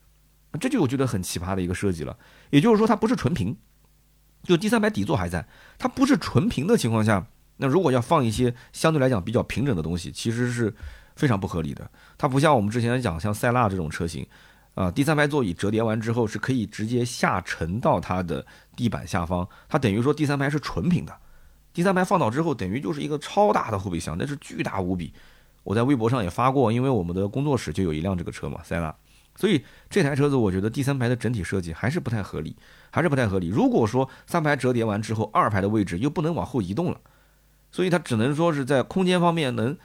这就我觉得很奇葩的一个设计了。也就是说，它不是纯平，就第三排底座还在，它不是纯平的情况下。那如果要放一些相对来讲比较平整的东西，其实是非常不合理的。它不像我们之前讲像塞纳这种车型，啊，第三排座椅折叠完之后是可以直接下沉到它的地板下方，它等于说第三排是纯平的。第三排放倒之后，等于就是一个超大的后备箱，那是巨大无比。我在微博上也发过，因为我们的工作室就有一辆这个车嘛，塞纳。所以这台车子我觉得第三排的整体设计还是不太合理，还是不太合理。如果说三排折叠完之后，二排的位置又不能往后移动了。所以它只能说是在空间方面能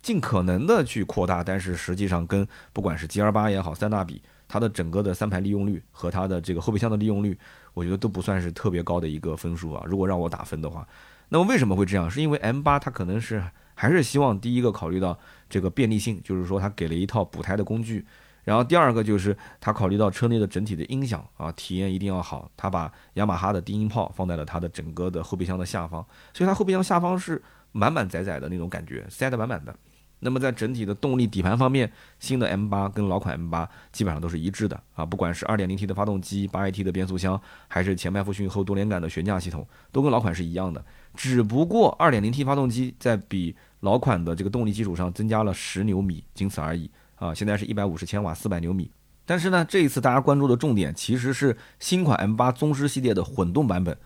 尽可能的去扩大，但是实际上跟不管是 G R 八也好，三大比，它的整个的三排利用率和它的这个后备箱的利用率，我觉得都不算是特别高的一个分数啊。如果让我打分的话，那么为什么会这样？是因为 M 八它可能是还是希望第一个考虑到这个便利性，就是说它给了一套补胎的工具。然后第二个就是他考虑到车内的整体的音响啊，体验一定要好，他把雅马哈的低音炮放在了它的整个的后备箱的下方，所以它后备箱下方是满满载载的那种感觉，塞得满满的。那么在整体的动力底盘方面，新的 M8 跟老款 M8 基本上都是一致的啊，不管是 2.0T 的发动机、8AT 的变速箱，还是前麦弗逊后多连杆的悬架系统，都跟老款是一样的，只不过 2.0T 发动机在比老款的这个动力基础上增加了十牛米，仅此而已。啊，现在是一百五十千瓦，四百牛米。但是呢，这一次大家关注的重点其实是新款 M8 宗师系列的混动版本。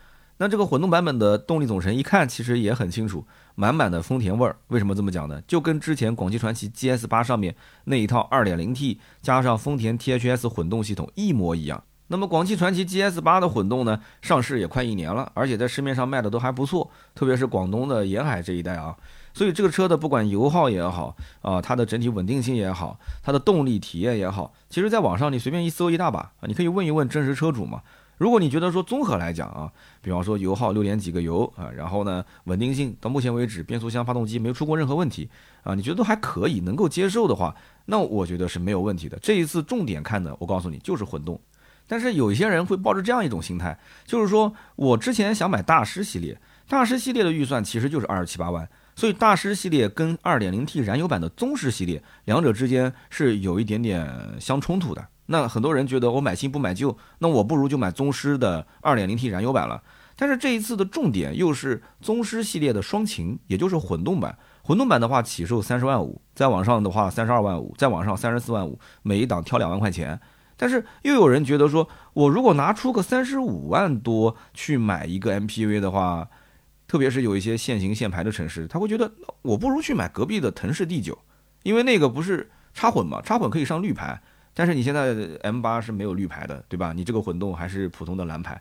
那这个混动版本的动力总成一看，其实也很清楚，满满的丰田味儿。为什么这么讲呢？就跟之前广汽传祺 GS8 上面那一套 2.0T 加上丰田 THS 混动系统一模一样。那么广汽传祺 GS8 的混动呢，上市也快一年了，而且在市面上卖的都还不错，特别是广东的沿海这一带啊。所以这个车的不管油耗也好啊，它的整体稳定性也好，它的动力体验也好，其实在网上你随便一搜一大把啊，你可以问一问真实车主嘛。如果你觉得说综合来讲啊，比方说油耗六点几个油啊，然后呢稳定性到目前为止变速箱发动机没有出过任何问题啊，你觉得都还可以能够接受的话，那我觉得是没有问题的。这一次重点看的，我告诉你就是混动。但是有一些人会抱着这样一种心态，就是说我之前想买大师系列，大师系列的预算其实就是二十七八万。所以大师系列跟 2.0T 燃油版的宗师系列两者之间是有一点点相冲突的。那很多人觉得我买新不买旧，那我不如就买宗师的 2.0T 燃油版了。但是这一次的重点又是宗师系列的双擎，也就是混动版。混动版的话起售三十万五，再往上的话三十二万五，再往上三十四万五，每一档挑两万块钱。但是又有人觉得说，我如果拿出个三十五万多去买一个 MPV 的话，特别是有一些限行限牌的城市，他会觉得我不如去买隔壁的腾势 D 九，因为那个不是插混嘛，插混可以上绿牌，但是你现在 M 八是没有绿牌的，对吧？你这个混动还是普通的蓝牌，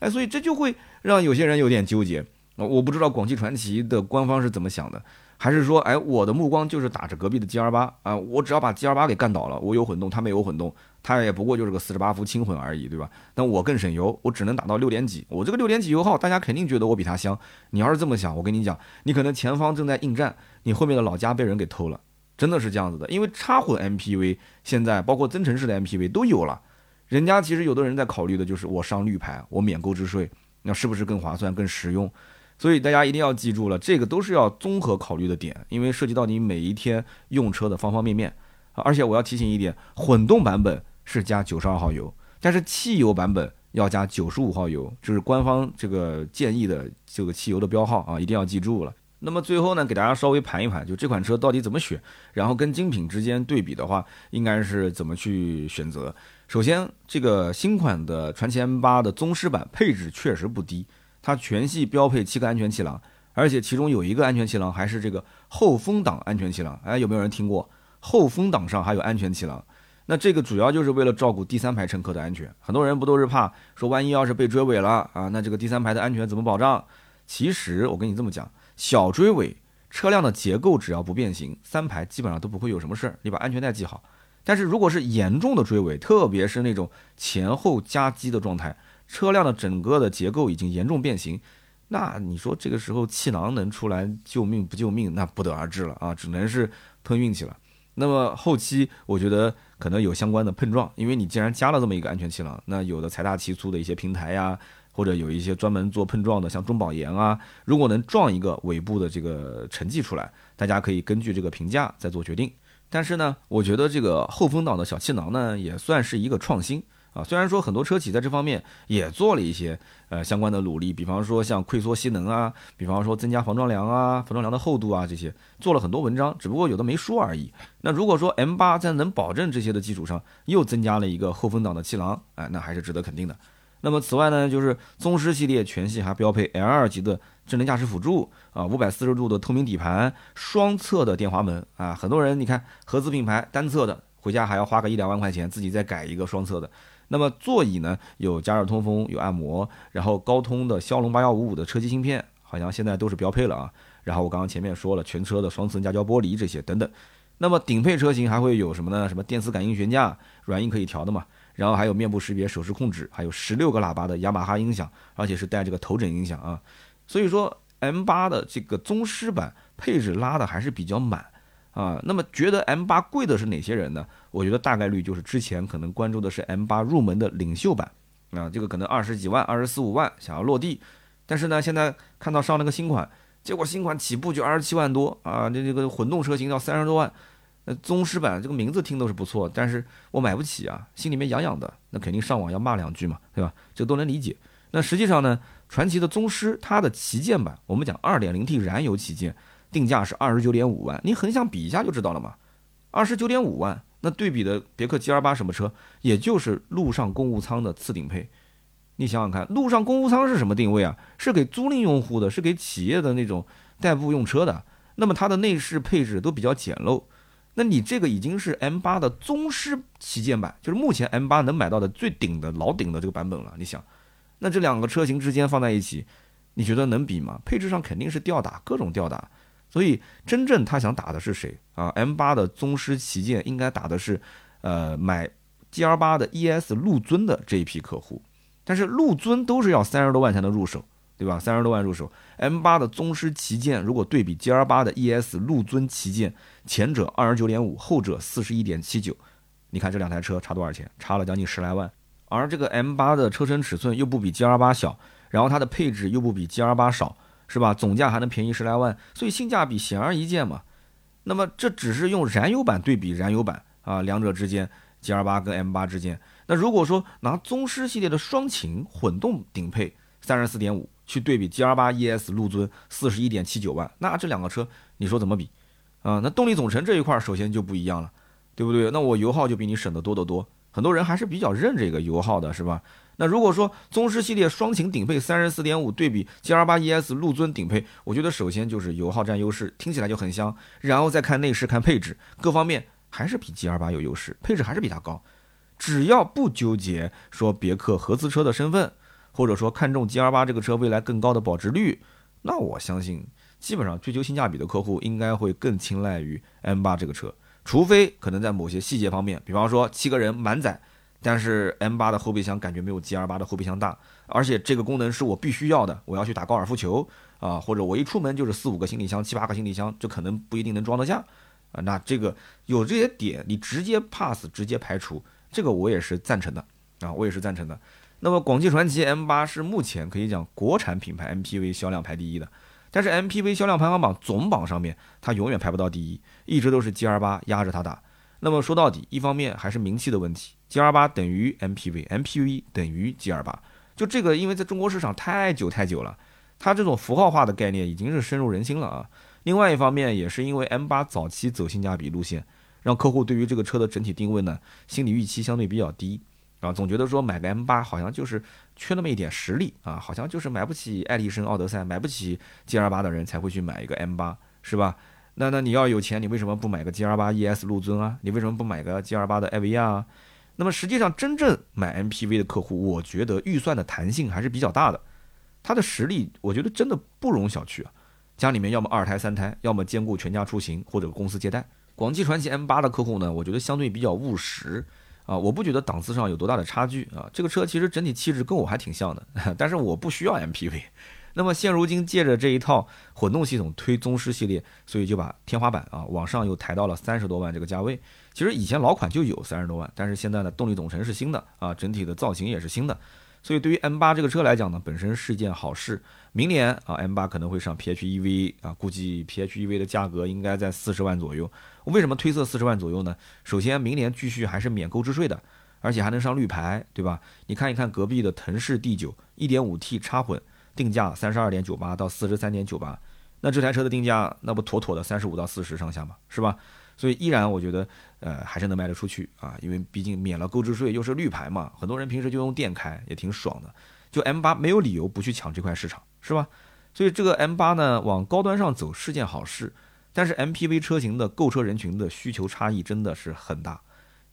哎，所以这就会让有些人有点纠结。我不知道广汽传祺的官方是怎么想的。还是说，哎，我的目光就是打着隔壁的 G R 八啊，我只要把 G R 八给干倒了，我有混动，它没有混动，它也不过就是个四十八伏轻混而已，对吧？那我更省油，我只能打到六点几，我这个六点几油耗，大家肯定觉得我比它香。你要是这么想，我跟你讲，你可能前方正在应战，你后面的老家被人给偷了，真的是这样子的。因为插混 M P V 现在包括增程式的 M P V 都有了，人家其实有的人在考虑的就是我上绿牌，我免购置税，那是不是更划算、更实用？所以大家一定要记住了，这个都是要综合考虑的点，因为涉及到你每一天用车的方方面面。而且我要提醒一点，混动版本是加九十二号油，但是汽油版本要加九十五号油，这是官方这个建议的这个汽油的标号啊，一定要记住了。那么最后呢，给大家稍微盘一盘，就这款车到底怎么选，然后跟精品之间对比的话，应该是怎么去选择。首先，这个新款的传祺 M8 的宗师版配置确实不低。它全系标配七个安全气囊，而且其中有一个安全气囊还是这个后风挡安全气囊。哎，有没有人听过后风挡上还有安全气囊？那这个主要就是为了照顾第三排乘客的安全。很多人不都是怕说万一要是被追尾了啊，那这个第三排的安全怎么保障？其实我跟你这么讲，小追尾车辆的结构只要不变形，三排基本上都不会有什么事儿。你把安全带系好。但是如果是严重的追尾，特别是那种前后夹击的状态。车辆的整个的结构已经严重变形，那你说这个时候气囊能出来救命不救命，那不得而知了啊，只能是碰运气了。那么后期我觉得可能有相关的碰撞，因为你既然加了这么一个安全气囊，那有的财大气粗的一些平台呀，或者有一些专门做碰撞的，像中保研啊，如果能撞一个尾部的这个成绩出来，大家可以根据这个评价再做决定。但是呢，我觉得这个后风挡的小气囊呢，也算是一个创新。啊，虽然说很多车企在这方面也做了一些呃相关的努力，比方说像溃缩吸能啊，比方说增加防撞梁啊、防撞梁的厚度啊这些，做了很多文章，只不过有的没说而已。那如果说 M8 在能保证这些的基础上，又增加了一个后风挡的气囊，哎，那还是值得肯定的。那么此外呢，就是宗师系列全系还标配 L2 级的智能驾驶辅助啊，五百四十度的透明底盘，双侧的电滑门啊，很多人你看合资品牌单侧的，回家还要花个一两万块钱自己再改一个双侧的。那么座椅呢，有加热通风，有按摩，然后高通的骁龙八幺五五的车机芯片，好像现在都是标配了啊。然后我刚刚前面说了，全车的双层夹胶玻璃这些等等。那么顶配车型还会有什么呢？什么电磁感应悬架，软硬可以调的嘛。然后还有面部识别、手势控制，还有十六个喇叭的雅马哈音响，而且是带这个头枕音响啊。所以说 M8 的这个宗师版配置拉的还是比较满。啊，那么觉得 M8 贵的是哪些人呢？我觉得大概率就是之前可能关注的是 M8 入门的领袖版，啊，这个可能二十几万、二十四五万想要落地，但是呢，现在看到上了个新款，结果新款起步就二十七万多啊，这这个混动车型要三十多万，那宗师版这个名字听都是不错，但是我买不起啊，心里面痒痒的，那肯定上网要骂两句嘛，对吧？这都能理解。那实际上呢，传祺的宗师它的旗舰版，我们讲二点零 T 燃油旗舰。定价是二十九点五万，你横向比一下就知道了嘛。二十九点五万，那对比的别克 G L 八什么车？也就是路上公务舱的次顶配。你想想看，路上公务舱是什么定位啊？是给租赁用户的，是给企业的那种代步用车的。那么它的内饰配置都比较简陋。那你这个已经是 M 八的宗师旗舰版，就是目前 M 八能买到的最顶的老顶的这个版本了。你想，那这两个车型之间放在一起，你觉得能比吗？配置上肯定是吊打，各种吊打。所以，真正他想打的是谁啊？M8 的宗师旗舰应该打的是，呃，买 GL8 的 ES 陆尊的这一批客户。但是陆尊都是要三十多万才能入手，对吧？三十多万入手，M8 的宗师旗舰如果对比 GL8 的 ES 陆尊旗舰，前者二十九点五，后者四十一点七九，你看这两台车差多少钱？差了将近十来万。而这个 M8 的车身尺寸又不比 GL8 小，然后它的配置又不比 GL8 少。是吧？总价还能便宜十来万，所以性价比显而易见嘛。那么这只是用燃油版对比燃油版啊，两者之间，G L 八跟 M 八之间。那如果说拿宗师系列的双擎混动顶配三十四点五去对比 G R 八 E S 陆尊四十一点七九万，那这两个车你说怎么比啊？那动力总成这一块首先就不一样了，对不对？那我油耗就比你省得多得多。很多人还是比较认这个油耗的，是吧？那如果说宗师系列双擎顶配三十四点五对比 G R 八 E S 陆尊顶配，我觉得首先就是油耗占优势，听起来就很香。然后再看内饰、看配置，各方面还是比 G R 八有优势，配置还是比它高。只要不纠结说别克合资车的身份，或者说看中 G R 八这个车未来更高的保值率，那我相信基本上追求性价比的客户应该会更青睐于 M 八这个车。除非可能在某些细节方面，比方说七个人满载，但是 M8 的后备箱感觉没有 GL8 的后备箱大，而且这个功能是我必须要的，我要去打高尔夫球啊，或者我一出门就是四五个行李箱、七八个行李箱，这可能不一定能装得下啊。那这个有这些点，你直接 pass 直接排除，这个我也是赞成的啊，我也是赞成的。那么广汽传祺 M8 是目前可以讲国产品牌 MPV 销量排第一的。但是 MPV 销量排行榜总榜上面，它永远排不到第一，一直都是 GL8 压着它打。那么说到底，一方面还是名气的问题，GL8 等于 MPV，MPV 等于 GL8，就这个，因为在中国市场太久太久了，它这种符号化的概念已经是深入人心了啊。另外一方面，也是因为 M8 早期走性价比路线，让客户对于这个车的整体定位呢，心理预期相对比较低。啊，总觉得说买个 M8 好像就是缺那么一点实力啊，好像就是买不起爱力绅、奥德赛，买不起 GL8 的人才会去买一个 M8，是吧？那那你要有钱，你为什么不买个 GL8 ES 陆尊啊？你为什么不买个 GL8 的艾维亚啊？那么实际上真正买 MPV 的客户，我觉得预算的弹性还是比较大的，他的实力我觉得真的不容小觑啊。家里面要么二胎三胎，要么兼顾全家出行或者公司接待。广汽传祺 M8 的客户呢，我觉得相对比较务实。啊，我不觉得档次上有多大的差距啊。这个车其实整体气质跟我还挺像的，但是我不需要 MPV。那么现如今借着这一套混动系统推宗师系列，所以就把天花板啊往上又抬到了三十多万这个价位。其实以前老款就有三十多万，但是现在呢动力总成是新的啊，整体的造型也是新的。所以对于 M8 这个车来讲呢，本身是一件好事。明年啊，M8 可能会上 PHEV 啊，估计 PHEV 的价格应该在四十万左右。为什么推测四十万左右呢？首先，明年继续还是免购置税的，而且还能上绿牌，对吧？你看一看隔壁的腾势 D9，一点五 T 插混，定价三十二点九八到四十三点九八，那这台车的定价那不妥妥的三十五到四十上下嘛，是吧？所以依然我觉得，呃，还是能卖得出去啊，因为毕竟免了购置税，又是绿牌嘛，很多人平时就用电开，也挺爽的。就 M8 没有理由不去抢这块市场，是吧？所以这个 M8 呢，往高端上走是件好事。但是 MPV 车型的购车人群的需求差异真的是很大。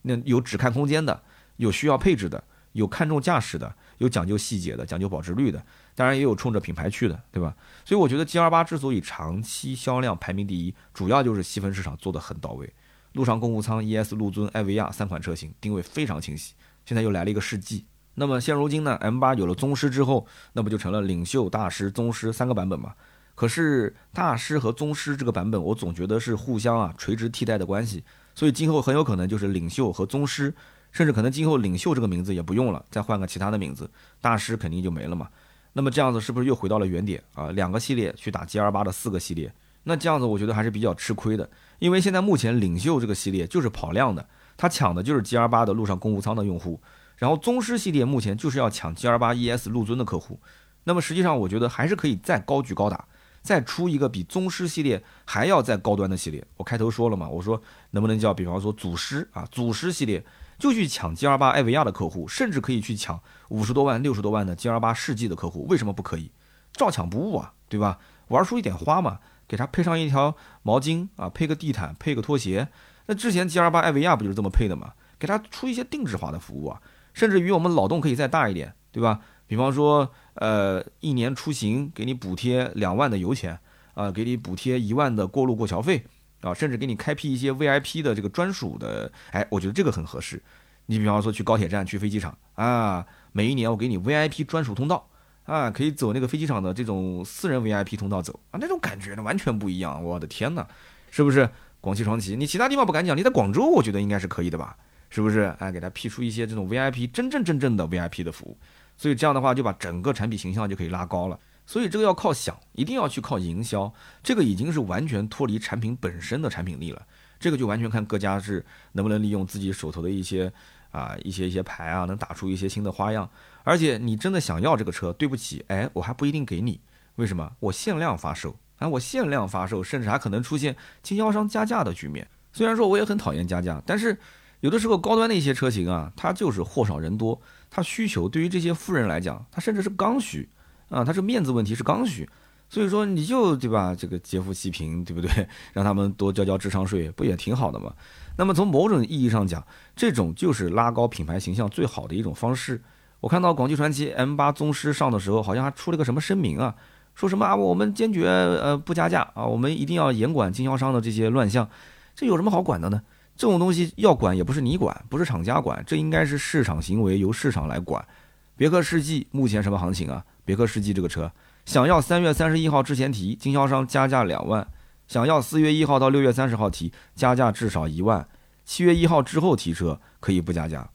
那有只看空间的，有需要配置的，有看重驾驶的，有讲究细节的，讲究保值率的，当然也有冲着品牌去的，对吧？所以我觉得 GL8 之所以长期销量排名第一，主要就是细分市场做得很到位。路上公务舱、ES、陆尊、艾维亚三款车型定位非常清晰。现在又来了一个世纪。那么现如今呢，M8 有了宗师之后，那不就成了领袖、大师、宗师三个版本嘛？可是大师和宗师这个版本，我总觉得是互相啊垂直替代的关系，所以今后很有可能就是领袖和宗师，甚至可能今后领袖这个名字也不用了，再换个其他的名字，大师肯定就没了嘛。那么这样子是不是又回到了原点啊？两个系列去打 G R 八的四个系列，那这样子我觉得还是比较吃亏的，因为现在目前领袖这个系列就是跑量的，它抢的就是 G R 八的路上公务舱的用户。然后宗师系列目前就是要抢 G R 八 E S 陆尊的客户，那么实际上我觉得还是可以再高举高打，再出一个比宗师系列还要再高端的系列。我开头说了嘛，我说能不能叫比方说祖师啊，祖师系列就去抢 G R 八艾维亚的客户，甚至可以去抢五十多万、六十多万的 G R 八世纪的客户，为什么不可以？照抢不误啊，对吧？玩出一点花嘛，给他配上一条毛巾啊，配个地毯，配个拖鞋。那之前 G R 八艾维亚不就是这么配的吗？给他出一些定制化的服务啊。甚至于我们脑洞可以再大一点，对吧？比方说，呃，一年出行给你补贴两万的油钱，啊，给你补贴一万的过路过桥费，啊，甚至给你开辟一些 VIP 的这个专属的，哎，我觉得这个很合适。你比方说去高铁站、去飞机场啊，每一年我给你 VIP 专属通道，啊，可以走那个飞机场的这种私人 VIP 通道走啊，那种感觉呢完全不一样。我的天哪，是不是？广汽传祺，你其他地方不敢讲，你在广州，我觉得应该是可以的吧？是不是？哎，给他批出一些这种 VIP 真正真正的 VIP 的服务，所以这样的话就把整个产品形象就可以拉高了。所以这个要靠想，一定要去靠营销，这个已经是完全脱离产品本身的产品力了。这个就完全看各家是能不能利用自己手头的一些啊，一些一些牌啊，能打出一些新的花样。而且你真的想要这个车，对不起，哎，我还不一定给你。为什么？我限量发售，啊，我限量发售，甚至还可能出现经销商加价的局面。虽然说我也很讨厌加价，但是有的时候高端的一些车型啊，它就是货少人多，它需求对于这些富人来讲，它甚至是刚需啊，它是面子问题是刚需。所以说你就对吧，这个劫富济贫，对不对？让他们多交交智商税，不也挺好的吗？那么从某种意义上讲，这种就是拉高品牌形象最好的一种方式。我看到广汽传祺 M8 宗师上的时候，好像还出了个什么声明啊，说什么啊，我们坚决呃不加价啊，我们一定要严管经销商的这些乱象。这有什么好管的呢？这种东西要管也不是你管，不是厂家管，这应该是市场行为由市场来管。别克世纪目前什么行情啊？别克世纪这个车。想要三月三十一号之前提，经销商加价两万；想要四月一号到六月三十号提，加价至少一万。七月一号之后提车可以不加价。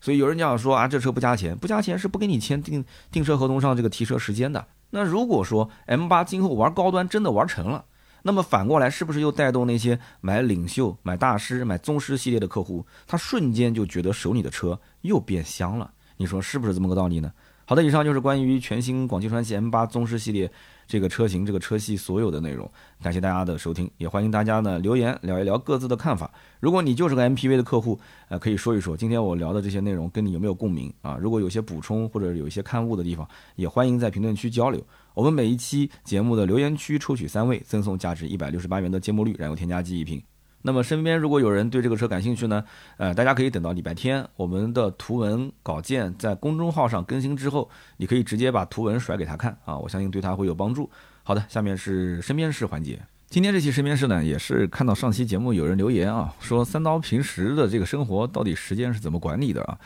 所以有人讲说啊，这车不加钱，不加钱是不给你签订订车合同上这个提车时间的。那如果说 M 八今后玩高端真的玩成了，那么反过来是不是又带动那些买领袖、买大师、买宗师系列的客户，他瞬间就觉得手里的车又变香了？你说是不是这么个道理呢？好的，以上就是关于全新广汽传祺 M8 宗师系列这个车型、这个车系所有的内容。感谢大家的收听，也欢迎大家呢留言聊一聊各自的看法。如果你就是个 MPV 的客户，呃，可以说一说今天我聊的这些内容跟你有没有共鸣啊？如果有些补充或者有一些看悟的地方，也欢迎在评论区交流。我们每一期节目的留言区抽取三位，赠送价值一百六十八元的芥末绿燃油添加剂一瓶。那么身边如果有人对这个车感兴趣呢，呃，大家可以等到礼拜天我们的图文稿件在公众号上更新之后，你可以直接把图文甩给他看啊，我相信对他会有帮助。好的，下面是身边事环节。今天这期身边事呢，也是看到上期节目有人留言啊，说三刀平时的这个生活到底时间是怎么管理的啊？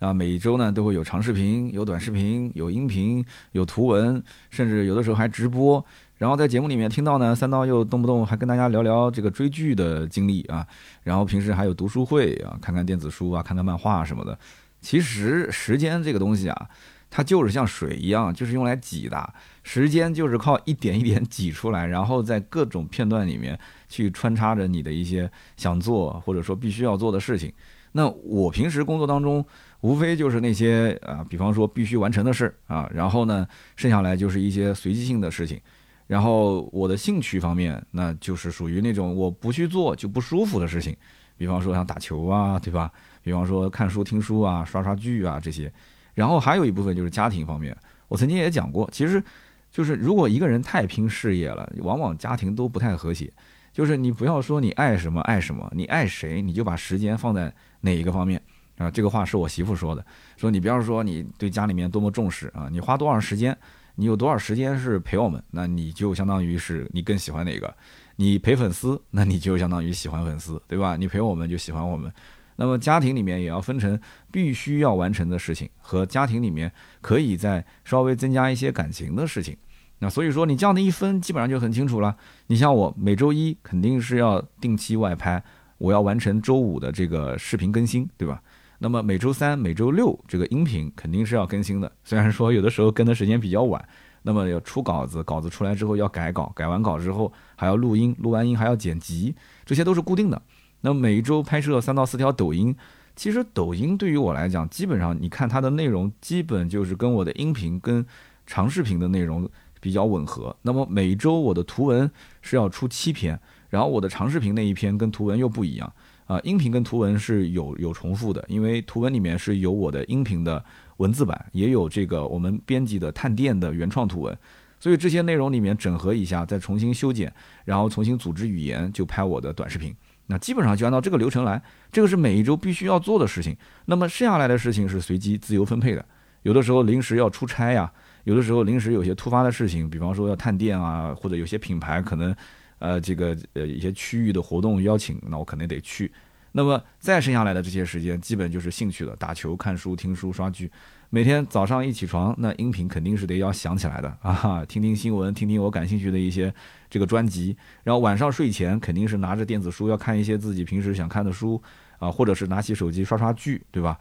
啊，每周呢都会有长视频、有短视频、有音频、有图文，甚至有的时候还直播。然后在节目里面听到呢，三刀又动不动还跟大家聊聊这个追剧的经历啊，然后平时还有读书会啊，看看电子书啊，看看漫画什么的。其实时间这个东西啊，它就是像水一样，就是用来挤的。时间就是靠一点一点挤出来，然后在各种片段里面去穿插着你的一些想做或者说必须要做的事情。那我平时工作当中，无非就是那些啊，比方说必须完成的事啊，然后呢，剩下来就是一些随机性的事情。然后我的兴趣方面，那就是属于那种我不去做就不舒服的事情，比方说像打球啊，对吧？比方说看书、听书啊、刷刷剧啊这些。然后还有一部分就是家庭方面，我曾经也讲过，其实就是如果一个人太拼事业了，往往家庭都不太和谐。就是你不要说你爱什么爱什么，你爱谁你就把时间放在哪一个方面啊？这个话是我媳妇说的，说你不要说你对家里面多么重视啊，你花多少时间。你有多少时间是陪我们？那你就相当于是你更喜欢哪个？你陪粉丝，那你就相当于喜欢粉丝，对吧？你陪我们就喜欢我们。那么家庭里面也要分成必须要完成的事情和家庭里面可以再稍微增加一些感情的事情。那所以说你这样的一分，基本上就很清楚了。你像我每周一肯定是要定期外拍，我要完成周五的这个视频更新，对吧？那么每周三、每周六这个音频肯定是要更新的，虽然说有的时候更的时间比较晚。那么要出稿子，稿子出来之后要改稿，改完稿之后还要录音，录完音还要剪辑，这些都是固定的。那每一周拍摄三到四条抖音，其实抖音对于我来讲，基本上你看它的内容，基本就是跟我的音频跟长视频的内容比较吻合。那么每周我的图文是要出七篇，然后我的长视频那一篇跟图文又不一样。啊，音频跟图文是有有重复的，因为图文里面是有我的音频的文字版，也有这个我们编辑的探店的原创图文，所以这些内容里面整合一下，再重新修剪，然后重新组织语言，就拍我的短视频。那基本上就按照这个流程来，这个是每一周必须要做的事情。那么剩下来的事情是随机自由分配的，有的时候临时要出差呀，有的时候临时有些突发的事情，比方说要探店啊，或者有些品牌可能。呃，这个呃一些区域的活动邀请，那我肯定得去。那么再剩下来的这些时间，基本就是兴趣了，打球、看书、听书、刷剧。每天早上一起床，那音频肯定是得要响起来的啊，听听新闻，听听我感兴趣的一些这个专辑。然后晚上睡前肯定是拿着电子书，要看一些自己平时想看的书啊，或者是拿起手机刷刷剧，对吧？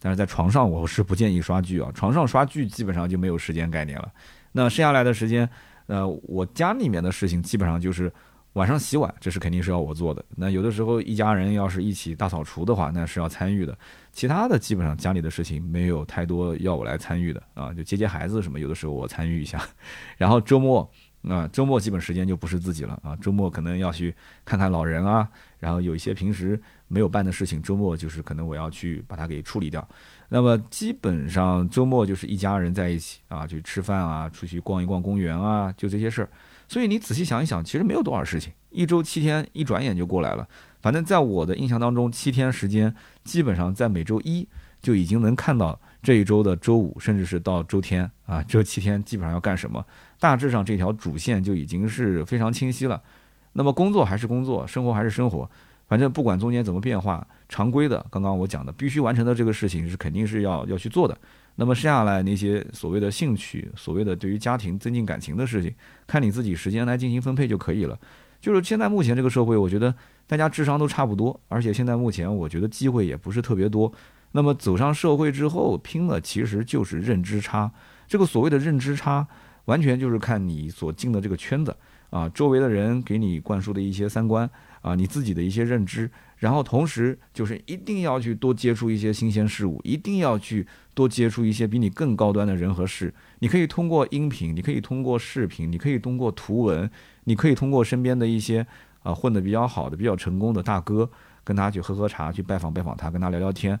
但是在床上我是不建议刷剧啊，床上刷剧基本上就没有时间概念了。那剩下来的时间。呃，我家里面的事情基本上就是晚上洗碗，这是肯定是要我做的。那有的时候一家人要是一起大扫除的话，那是要参与的。其他的基本上家里的事情没有太多要我来参与的啊，就接接孩子什么，有的时候我参与一下。然后周末啊，周末基本时间就不是自己了啊，周末可能要去看看老人啊，然后有一些平时没有办的事情，周末就是可能我要去把它给处理掉。那么基本上周末就是一家人在一起啊，去吃饭啊，出去逛一逛公园啊，就这些事儿。所以你仔细想一想，其实没有多少事情，一周七天，一转眼就过来了。反正在我的印象当中，七天时间基本上在每周一就已经能看到这一周的周五，甚至是到周天啊，这七天基本上要干什么，大致上这条主线就已经是非常清晰了。那么工作还是工作，生活还是生活，反正不管中间怎么变化，常规的，刚刚我讲的必须完成的这个事情是肯定是要要去做的。那么剩下来那些所谓的兴趣，所谓的对于家庭增进感情的事情，看你自己时间来进行分配就可以了。就是现在目前这个社会，我觉得大家智商都差不多，而且现在目前我觉得机会也不是特别多。那么走上社会之后，拼的其实就是认知差。这个所谓的认知差，完全就是看你所进的这个圈子啊，周围的人给你灌输的一些三观啊，你自己的一些认知。然后同时就是一定要去多接触一些新鲜事物，一定要去多接触一些比你更高端的人和事。你可以通过音频，你可以通过视频，你可以通过图文，你可以通过身边的一些啊混得比较好的、比较成功的大哥，跟他去喝喝茶，去拜访拜访他，跟他聊聊天。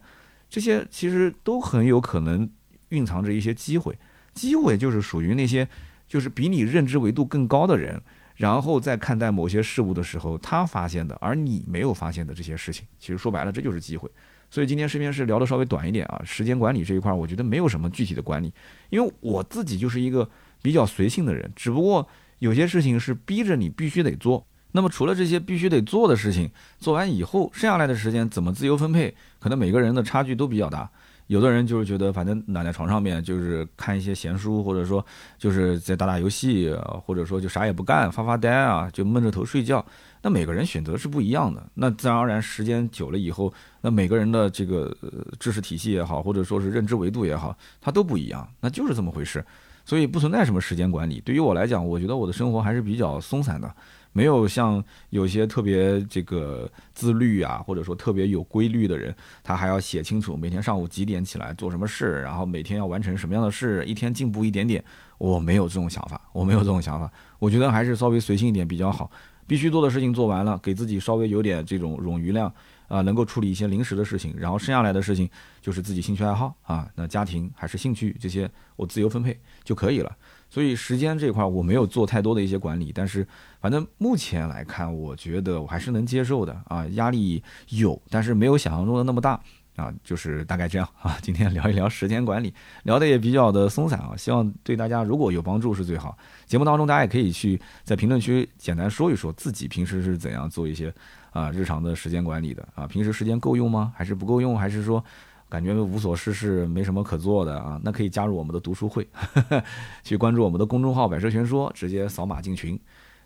这些其实都很有可能蕴藏着一些机会。机会就是属于那些就是比你认知维度更高的人。然后在看待某些事物的时候，他发现的，而你没有发现的这些事情，其实说白了，这就是机会。所以今天视频是聊的稍微短一点啊，时间管理这一块，我觉得没有什么具体的管理，因为我自己就是一个比较随性的人，只不过有些事情是逼着你必须得做。那么除了这些必须得做的事情，做完以后，剩下来的时间怎么自由分配，可能每个人的差距都比较大。有的人就是觉得，反正懒在床上面，就是看一些闲书，或者说就是在打打游戏，或者说就啥也不干，发发呆啊，就闷着头睡觉。那每个人选择是不一样的。那自然而然，时间久了以后，那每个人的这个知识体系也好，或者说是认知维度也好，它都不一样，那就是这么回事。所以不存在什么时间管理。对于我来讲，我觉得我的生活还是比较松散的。没有像有些特别这个自律啊，或者说特别有规律的人，他还要写清楚每天上午几点起来做什么事，然后每天要完成什么样的事，一天进步一点点。我没有这种想法，我没有这种想法。我觉得还是稍微随性一点比较好。必须做的事情做完了，给自己稍微有点这种冗余量啊，能够处理一些临时的事情，然后剩下来的事情就是自己兴趣爱好啊，那家庭还是兴趣这些我自由分配就可以了。所以时间这块我没有做太多的一些管理，但是反正目前来看，我觉得我还是能接受的啊，压力有，但是没有想象中的那么大啊，就是大概这样啊。今天聊一聊时间管理，聊的也比较的松散啊，希望对大家如果有帮助是最好。节目当中大家也可以去在评论区简单说一说自己平时是怎样做一些啊日常的时间管理的啊，平时时间够用吗？还是不够用？还是说？感觉无所事事，没什么可做的啊，那可以加入我们的读书会，去关注我们的公众号“百车全说”，直接扫码进群。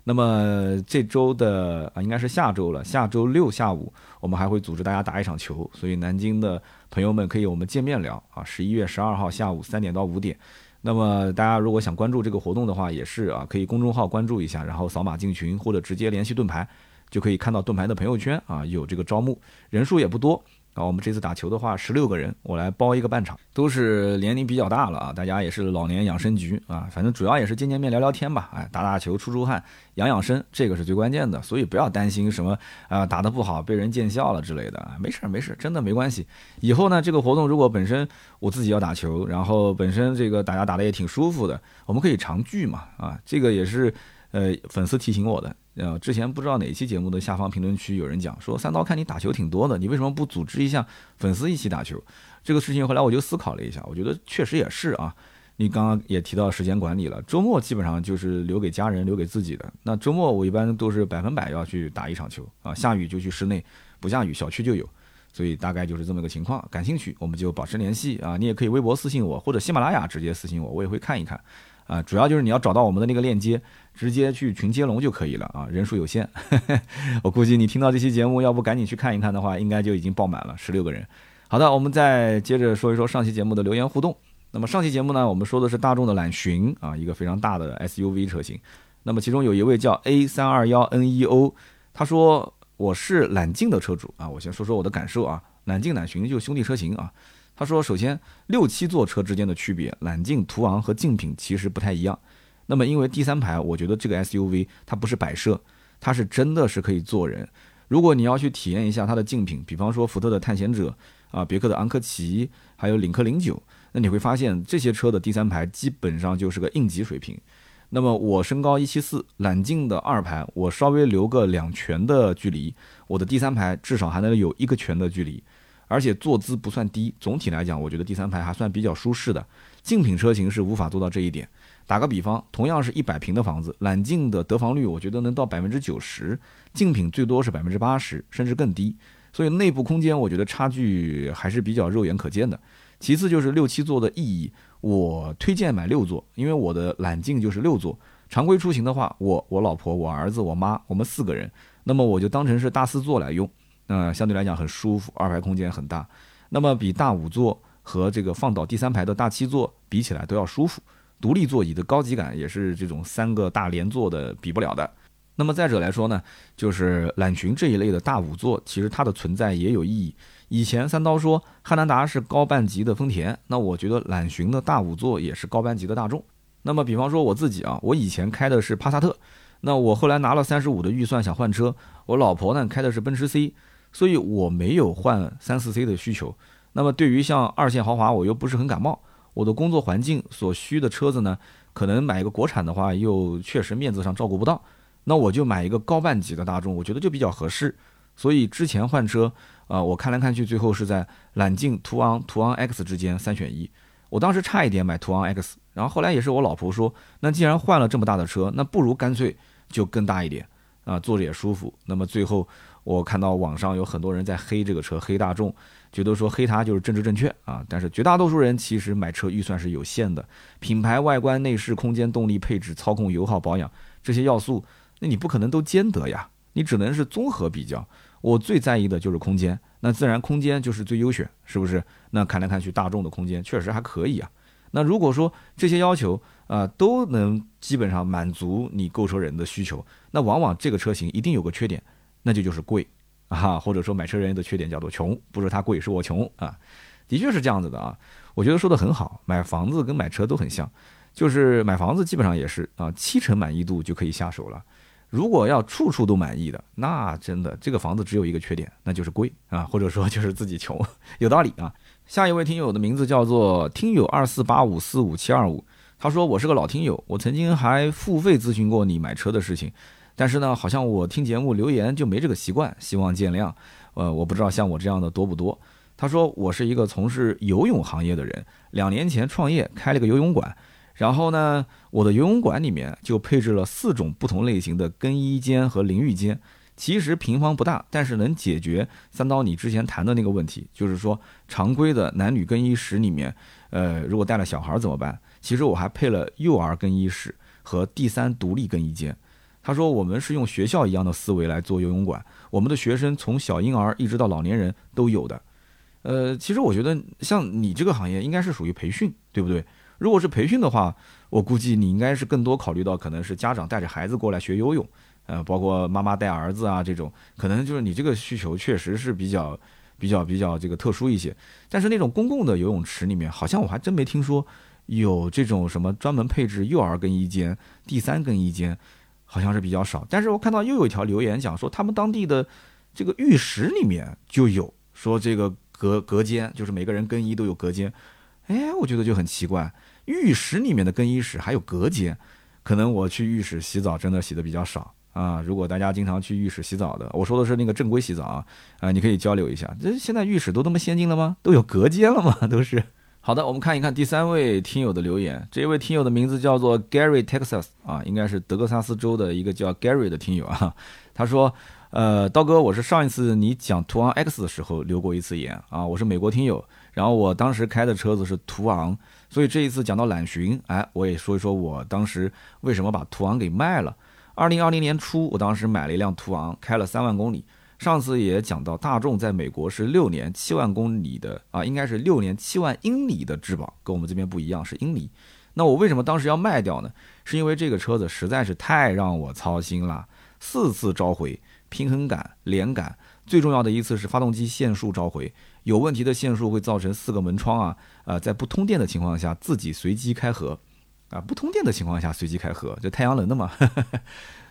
那么这周的啊，应该是下周了，下周六下午我们还会组织大家打一场球，所以南京的朋友们可以我们见面聊啊。十一月十二号下午三点到五点，那么大家如果想关注这个活动的话，也是啊，可以公众号关注一下，然后扫码进群，或者直接联系盾牌，就可以看到盾牌的朋友圈啊，有这个招募，人数也不多。啊，我们这次打球的话，十六个人，我来包一个半场，都是年龄比较大了啊，大家也是老年养生局啊，反正主要也是见见面、聊聊天吧，哎，打打球、出出汗、养养生，这个是最关键的，所以不要担心什么啊打得不好被人见笑了之类的，没事没事，真的没关系。以后呢，这个活动如果本身我自己要打球，然后本身这个大家打得也挺舒服的，我们可以常聚嘛，啊，这个也是呃粉丝提醒我的。呃，之前不知道哪期节目的下方评论区有人讲说，三刀看你打球挺多的，你为什么不组织一下粉丝一起打球？这个事情后来我就思考了一下，我觉得确实也是啊。你刚刚也提到时间管理了，周末基本上就是留给家人、留给自己的。那周末我一般都是百分百要去打一场球啊，下雨就去室内，不下雨小区就有，所以大概就是这么个情况。感兴趣我们就保持联系啊，你也可以微博私信我，或者喜马拉雅直接私信我，我也会看一看。啊，主要就是你要找到我们的那个链接，直接去群接龙就可以了啊，人数有限。我估计你听到这期节目，要不赶紧去看一看的话，应该就已经爆满了，十六个人。好的，我们再接着说一说上期节目的留言互动。那么上期节目呢，我们说的是大众的揽巡啊，一个非常大的 SUV 车型。那么其中有一位叫 A 三二幺 N E O，他说我是揽境的车主啊，我先说说我的感受啊，揽境揽巡就兄弟车型啊。他说首先六七座车之间的区别，揽境、途昂和竞品其实不太一样。那么因为第三排，我觉得这个 SUV 它不是摆设，它是真的是可以坐人。如果你要去体验一下它的竞品，比方说福特的探险者啊，别克的昂科旗，还有领克零九，那你会发现这些车的第三排基本上就是个应急水平。那么我身高一七四，揽境的二排我稍微留个两拳的距离，我的第三排至少还能有一个拳的距离，而且坐姿不算低。总体来讲，我觉得第三排还算比较舒适的。竞品车型是无法做到这一点。打个比方，同样是一百平的房子，揽境的得房率我觉得能到百分之九十，竞品最多是百分之八十，甚至更低。所以内部空间我觉得差距还是比较肉眼可见的。其次就是六七座的意义。我推荐买六座，因为我的揽境就是六座。常规出行的话，我、我老婆、我儿子、我妈，我们四个人，那么我就当成是大四座来用，嗯相对来讲很舒服，二排空间很大。那么比大五座和这个放倒第三排的大七座比起来都要舒服，独立座椅的高级感也是这种三个大连座的比不了的。那么再者来说呢，就是揽巡这一类的大五座，其实它的存在也有意义。以前三刀说汉兰达是高半级的丰田，那我觉得揽巡的大五座也是高半级的大众。那么比方说我自己啊，我以前开的是帕萨特，那我后来拿了三十五的预算想换车，我老婆呢开的是奔驰 C，所以我没有换三四 C 的需求。那么对于像二线豪华，我又不是很感冒，我的工作环境所需的车子呢，可能买一个国产的话又确实面子上照顾不到，那我就买一个高半级的大众，我觉得就比较合适。所以之前换车。啊，我看来看去，最后是在揽境、途昂、途昂 X 之间三选一。我当时差一点买途昂 X，然后后来也是我老婆说，那既然换了这么大的车，那不如干脆就更大一点啊，坐着也舒服。那么最后我看到网上有很多人在黑这个车，黑大众，觉得说黑它就是政治正确啊。但是绝大多数人其实买车预算是有限的，品牌、外观、内饰、空间、动力、配置、操控、油耗、保养这些要素，那你不可能都兼得呀，你只能是综合比较。我最在意的就是空间，那自然空间就是最优选，是不是？那看来看去，大众的空间确实还可以啊。那如果说这些要求啊都能基本上满足你购车人的需求，那往往这个车型一定有个缺点，那就就是贵啊，或者说买车人的缺点叫做穷，不是他贵，是我穷啊。的确是这样子的啊。我觉得说的很好，买房子跟买车都很像，就是买房子基本上也是啊，七成满意度就可以下手了。如果要处处都满意的，那真的这个房子只有一个缺点，那就是贵啊，或者说就是自己穷，有道理啊。下一位听友的名字叫做听友二四八五四五七二五，他说我是个老听友，我曾经还付费咨询过你买车的事情，但是呢，好像我听节目留言就没这个习惯，希望见谅。呃，我不知道像我这样的多不多。他说我是一个从事游泳行业的人，两年前创业开了个游泳馆。然后呢，我的游泳馆里面就配置了四种不同类型的更衣间和淋浴间。其实平方不大，但是能解决三刀你之前谈的那个问题，就是说常规的男女更衣室里面，呃，如果带了小孩怎么办？其实我还配了幼儿更衣室和第三独立更衣间。他说我们是用学校一样的思维来做游泳馆，我们的学生从小婴儿一直到老年人都有的。呃，其实我觉得像你这个行业应该是属于培训，对不对？如果是培训的话，我估计你应该是更多考虑到可能是家长带着孩子过来学游泳，呃，包括妈妈带儿子啊这种，可能就是你这个需求确实是比较、比较、比较这个特殊一些。但是那种公共的游泳池里面，好像我还真没听说有这种什么专门配置幼儿更衣间、第三更衣间，好像是比较少。但是我看到又有一条留言讲说，他们当地的这个浴室里面就有说这个隔隔间，就是每个人更衣都有隔间。哎，我觉得就很奇怪。浴室里面的更衣室还有隔间，可能我去浴室洗澡真的洗的比较少啊。如果大家经常去浴室洗澡的，我说的是那个正规洗澡啊，啊，你可以交流一下。这现在浴室都那么先进了吗？都有隔间了吗？都是。好的，我们看一看第三位听友的留言。这位听友的名字叫做 Gary Texas 啊，应该是德克萨斯州的一个叫 Gary 的听友啊。他说。呃，刀哥，我是上一次你讲途昂 X 的时候留过一次言啊，我是美国听友，然后我当时开的车子是途昂，所以这一次讲到揽巡，哎，我也说一说我当时为什么把途昂给卖了。二零二零年初，我当时买了一辆途昂，开了三万公里。上次也讲到，大众在美国是六年七万公里的啊，应该是六年七万英里的质保，跟我们这边不一样，是英里。那我为什么当时要卖掉呢？是因为这个车子实在是太让我操心了，四次召回，平衡感、连感，最重要的一次是发动机限速召回，有问题的限速会造成四个门窗啊，呃，在不通电的情况下自己随机开合，啊，不通电的情况下随机开合，就太阳能的嘛。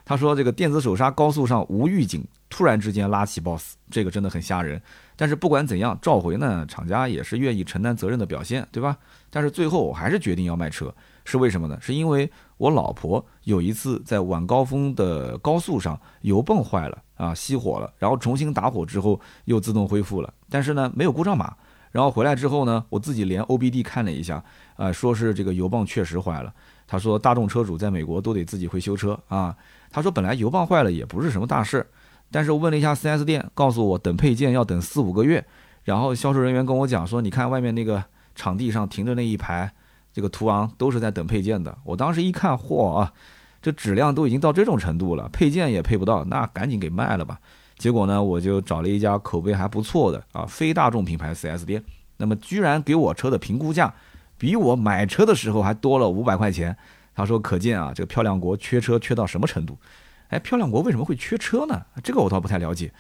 他说这个电子手刹高速上无预警，突然之间拉起 BOSS，这个真的很吓人。但是不管怎样，召回呢，厂家也是愿意承担责任的表现，对吧？但是最后我还是决定要卖车，是为什么呢？是因为我老婆有一次在晚高峰的高速上油泵坏了啊，熄火了，然后重新打火之后又自动恢复了，但是呢没有故障码。然后回来之后呢，我自己连 OBD 看了一下，呃，说是这个油泵确实坏了。他说大众车主在美国都得自己会修车啊。他说本来油泵坏了也不是什么大事，但是我问了一下 4S 店，告诉我等配件要等四五个月。然后销售人员跟我讲说，你看外面那个场地上停着那一排，这个途昂都是在等配件的。我当时一看，嚯啊，这质量都已经到这种程度了，配件也配不到，那赶紧给卖了吧。结果呢，我就找了一家口碑还不错的啊非大众品牌 4S 店，那么居然给我车的评估价比我买车的时候还多了五百块钱。他说：“可见啊，这个漂亮国缺车缺到什么程度？哎，漂亮国为什么会缺车呢？这个我倒不太了解。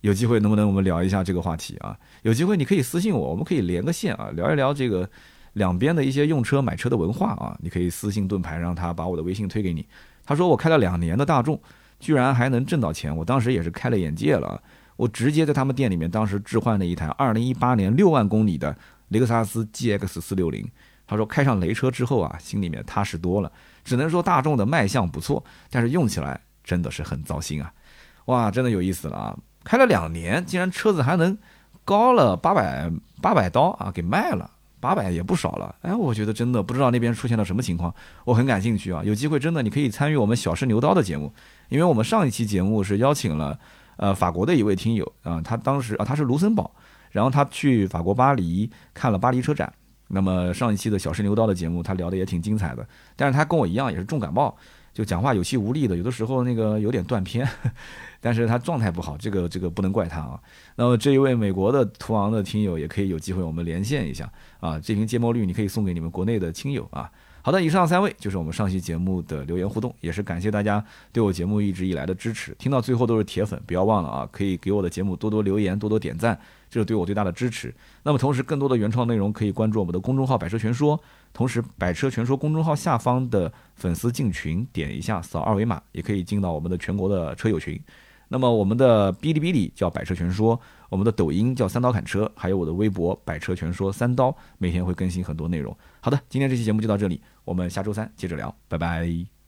有机会能不能我们聊一下这个话题啊？有机会你可以私信我，我们可以连个线啊，聊一聊这个两边的一些用车买车的文化啊。你可以私信盾牌，让他把我的微信推给你。他说我开了两年的大众，居然还能挣到钱，我当时也是开了眼界了。我直接在他们店里面当时置换了一台2018年六万公里的雷克萨斯 GX 460。”他说开上雷车之后啊，心里面踏实多了。只能说大众的卖相不错，但是用起来真的是很糟心啊！哇，真的有意思了啊！开了两年，竟然车子还能高了八百八百刀啊，给卖了八百也不少了。哎，我觉得真的不知道那边出现了什么情况，我很感兴趣啊！有机会真的你可以参与我们小试牛刀的节目，因为我们上一期节目是邀请了呃法国的一位听友啊，他当时啊他是卢森堡，然后他去法国巴黎看了巴黎车展。那么上一期的小试牛刀的节目，他聊的也挺精彩的，但是他跟我一样也是重感冒，就讲话有气无力的，有的时候那个有点断片，但是他状态不好，这个这个不能怪他啊。那么这一位美国的途昂的听友也可以有机会我们连线一下啊，这瓶芥末绿你可以送给你们国内的亲友啊。好的，以上三位就是我们上期节目的留言互动，也是感谢大家对我节目一直以来的支持，听到最后都是铁粉，不要忘了啊，可以给我的节目多多留言，多多点赞。这是对我最大的支持。那么，同时更多的原创内容可以关注我们的公众号“百车全说”，同时“百车全说”公众号下方的粉丝进群，点一下扫二维码，也可以进到我们的全国的车友群。那么，我们的哔哩哔哩叫“百车全说”，我们的抖音叫“三刀砍车”，还有我的微博“百车全说三刀”，每天会更新很多内容。好的，今天这期节目就到这里，我们下周三接着聊，拜拜。